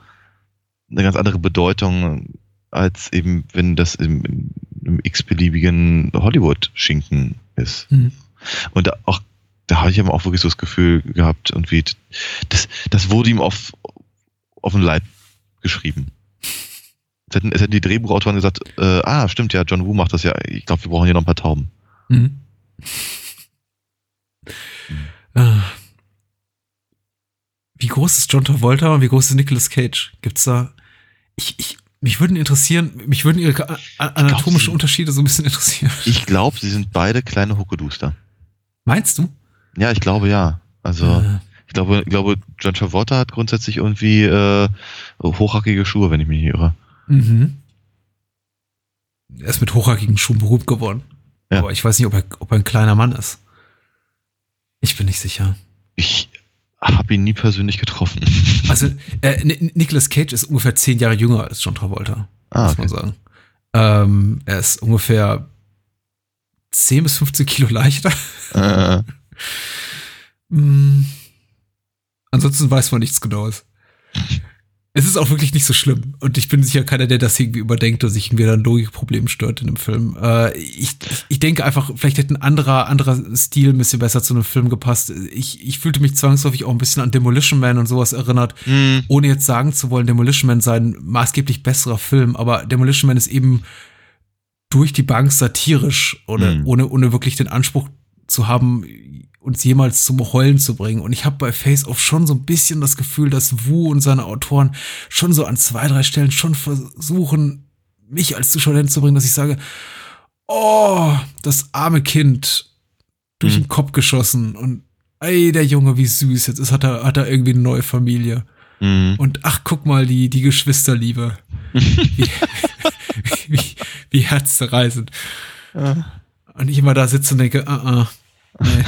eine ganz andere Bedeutung, als eben, wenn das im, im x-beliebigen Hollywood-Schinken ist. Mhm. Und da auch, da habe ich aber auch wirklich so das Gefühl gehabt, irgendwie, das, das wurde ihm auf, auf den Leib geschrieben. Es hätten, es hätten die Drehbuchautoren gesagt, äh, ah, stimmt ja, John Woo macht das ja, ich glaube, wir brauchen hier noch ein paar Tauben. Mhm. Ah. Wie groß ist John Travolta und wie groß ist Nicolas Cage? Gibt's da. Ich, ich, mich würden interessieren, mich würden ihre anatomischen glaub, Unterschiede so ein bisschen [laughs] interessieren. Ich glaube, sie sind beide kleine Huckeduster. Meinst du? Ja, ich glaube ja. Also, äh. ich glaube, ich glaube, John Travolta hat grundsätzlich irgendwie äh, hochhackige Schuhe, wenn ich mich nicht irre. Mhm. Er ist mit hochhackigen Schuhen berühmt geworden. Ja. Aber ich weiß nicht, ob er, ob er ein kleiner Mann ist. Ich bin nicht sicher. Ich habe ihn nie persönlich getroffen. [laughs] Also, äh, Nicolas Cage ist ungefähr zehn Jahre jünger als John Travolta, ah, muss okay. man sagen. Ähm, er ist ungefähr 10 bis 15 Kilo leichter. Äh. [laughs] mm. Ansonsten weiß man nichts Genaues. Es ist auch wirklich nicht so schlimm. Und ich bin sicher keiner, der das irgendwie überdenkt und sich wieder ein Logikproblem stört in dem Film. Äh, ich, ich denke einfach, vielleicht hätte ein anderer, anderer Stil ein bisschen besser zu einem Film gepasst. Ich, ich fühlte mich zwangsläufig auch ein bisschen an Demolition Man und sowas erinnert, mm. ohne jetzt sagen zu wollen, Demolition Man sei ein maßgeblich besserer Film. Aber Demolition Man ist eben durch die Bank satirisch oder mm. ohne, ohne wirklich den Anspruch zu haben, uns jemals zum Heulen zu bringen. Und ich habe bei Face Off schon so ein bisschen das Gefühl, dass Wu und seine Autoren schon so an zwei, drei Stellen schon versuchen, mich als Zuschauer zu bringen, dass ich sage, oh, das arme Kind durch mhm. den Kopf geschossen und ey, der Junge, wie süß, jetzt ist, hat er, hat er irgendwie eine neue Familie. Mhm. Und ach, guck mal, die, die Geschwisterliebe. [laughs] [laughs] wie, wie, wie herzzerreißend. Ja. Und ich immer da sitze und denke, ah, uh, uh, Nee.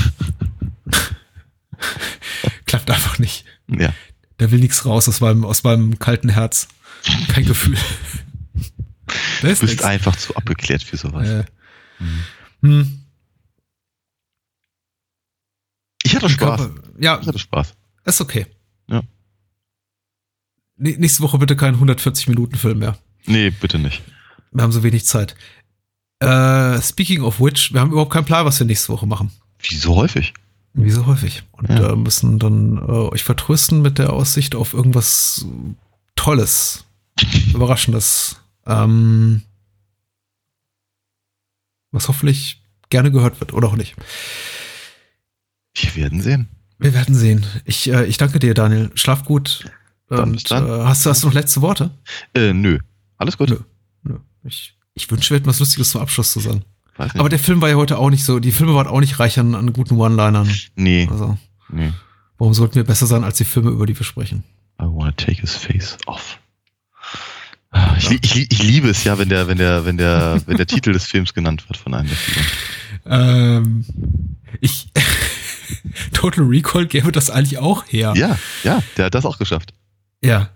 Einfach nicht. Ja. Der will nichts raus aus meinem, aus meinem kalten Herz. Kein Gefühl. [laughs] du bist nix. einfach zu abgeklärt für sowas. Äh. Hm. Ich hatte Spaß. Körper, ja. Ich hatte Spaß. Ist okay. Ja. Nächste Woche bitte kein 140-Minuten-Film mehr. Nee, bitte nicht. Wir haben so wenig Zeit. Äh, speaking of which, wir haben überhaupt keinen Plan, was wir nächste Woche machen. Wie so häufig. Wie so häufig. Und ja. äh, müssen dann äh, euch vertrösten mit der Aussicht auf irgendwas Tolles, [laughs] Überraschendes. Ähm, was hoffentlich gerne gehört wird oder auch nicht. Wir werden sehen. Wir werden sehen. Ich, äh, ich danke dir, Daniel. Schlaf gut. Dann Und, dann. Äh, hast, hast du noch letzte Worte? Äh, nö. Alles gut. Nö. nö. Ich, ich wünsche, wir hätten was Lustiges zum Abschluss zu sagen. Aber der Film war ja heute auch nicht so, die Filme waren auch nicht reich an, an guten One-Linern. Nee. Also, nee. Warum sollten wir besser sein als die Filme, über die wir sprechen? I wanna take his face off. Ah, ich, ich, ich, liebe es ja, wenn der, wenn der, wenn der, [laughs] wenn der Titel des Films genannt wird von einem der. Ähm, ich, [laughs] Total Recall gäbe das eigentlich auch her. Ja, ja, der hat das auch geschafft. Ja.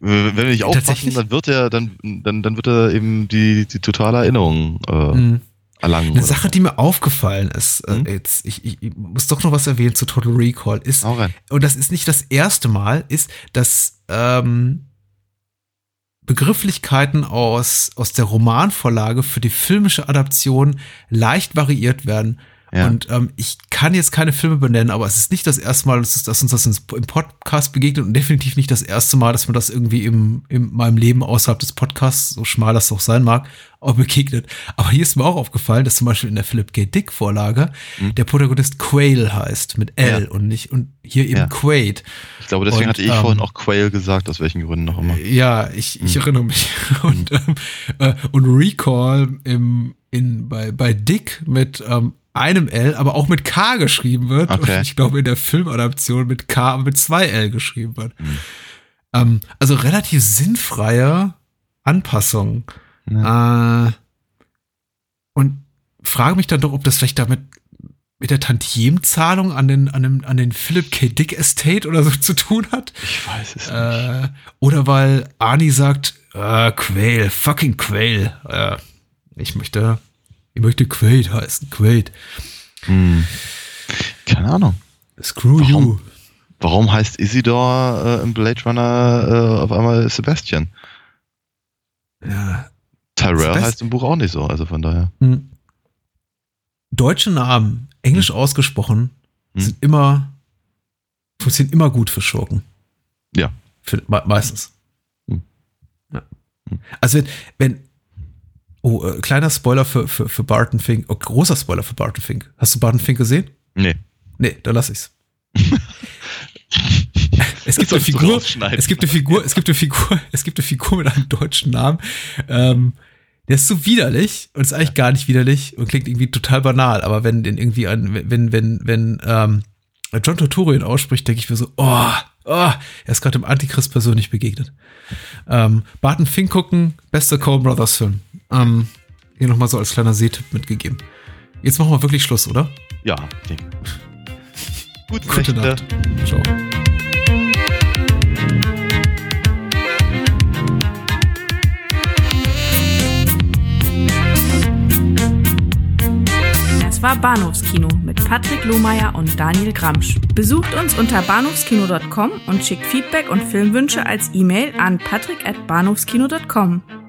Wenn wir nicht aufpassen, dann wird er, dann, dann, dann wird er eben die, die totale Erinnerung äh, mhm erlangen. Eine Sache, die mir aufgefallen ist, mhm. äh, jetzt, ich, ich, ich, muss doch noch was erwähnen zu Total Recall, ist, und das ist nicht das erste Mal, ist, dass ähm, Begrifflichkeiten aus, aus der Romanvorlage für die filmische Adaption leicht variiert werden. Ja. Und ähm, ich kann jetzt keine Filme benennen, aber es ist nicht das erste Mal, dass, dass uns das im Podcast begegnet und definitiv nicht das erste Mal, dass mir das irgendwie im, in meinem Leben außerhalb des Podcasts, so schmal das auch sein mag, auch begegnet. Aber hier ist mir auch aufgefallen, dass zum Beispiel in der Philip K. Dick Vorlage mhm. der Protagonist Quail heißt mit L ja. und nicht und hier eben ja. Quaid. Ich glaube, deswegen und, hatte ich ähm, vorhin auch Quail gesagt, aus welchen Gründen noch immer. Ja, ich, ich mhm. erinnere mich. [laughs] Und, ähm, äh, und Recall im, in, bei, bei Dick mit ähm, einem L, aber auch mit K geschrieben wird. Okay. Und ich glaube, in der Filmadaption mit K mit zwei L geschrieben wird. Mhm. Ähm, also relativ sinnfreie Anpassung. Ja. Äh, und frage mich dann doch, ob das vielleicht damit mit der Tantiemzahlung an den, an, den, an den Philip K. Dick Estate oder so [laughs] zu tun hat. Ich weiß es äh, nicht. Oder weil Arnie sagt, äh, Quail, fucking Quail. Äh, ich möchte ich möchte Quaid heißen. Quaid. Hm. Keine Ahnung. Screw warum, you. Warum heißt Isidor äh, im Blade Runner äh, auf einmal Sebastian? Ja. Tyrell Sebast heißt im Buch auch nicht so, also von daher. Hm. Deutsche Namen, englisch hm. ausgesprochen, hm. sind immer, funktionieren immer gut für Schurken. Ja. Für, me meistens. Hm. Ja. Also wenn, wenn Oh, äh, kleiner Spoiler für, für, für Barton Fink. Oh, großer Spoiler für Barton Fink. Hast du Barton Fink gesehen? Nee. Nee, da lass ich's. [laughs] es gibt eine Figur, es gibt eine Figur, es gibt eine Figur, es gibt eine Figur mit einem deutschen Namen. Ähm, der ist so widerlich und ist eigentlich gar nicht widerlich und klingt irgendwie total banal, aber wenn den irgendwie ein, wenn, wenn, wenn, ähm, John Turturro ihn ausspricht, denke ich mir so, oh, oh, er ist gerade dem Antichrist persönlich begegnet. Ähm, Barton Fink gucken, bester Coen Brothers Film. Ähm, hier nochmal so als kleiner Sehtipp mitgegeben. Jetzt machen wir wirklich Schluss, oder? Ja, ich denke. [laughs] Gute, Gute. Nacht. Ciao. Das war Bahnhofskino mit Patrick Lohmeier und Daniel Gramsch. Besucht uns unter bahnhofskino.com und schickt Feedback und Filmwünsche als E-Mail an patrick@bahnhofskino.com.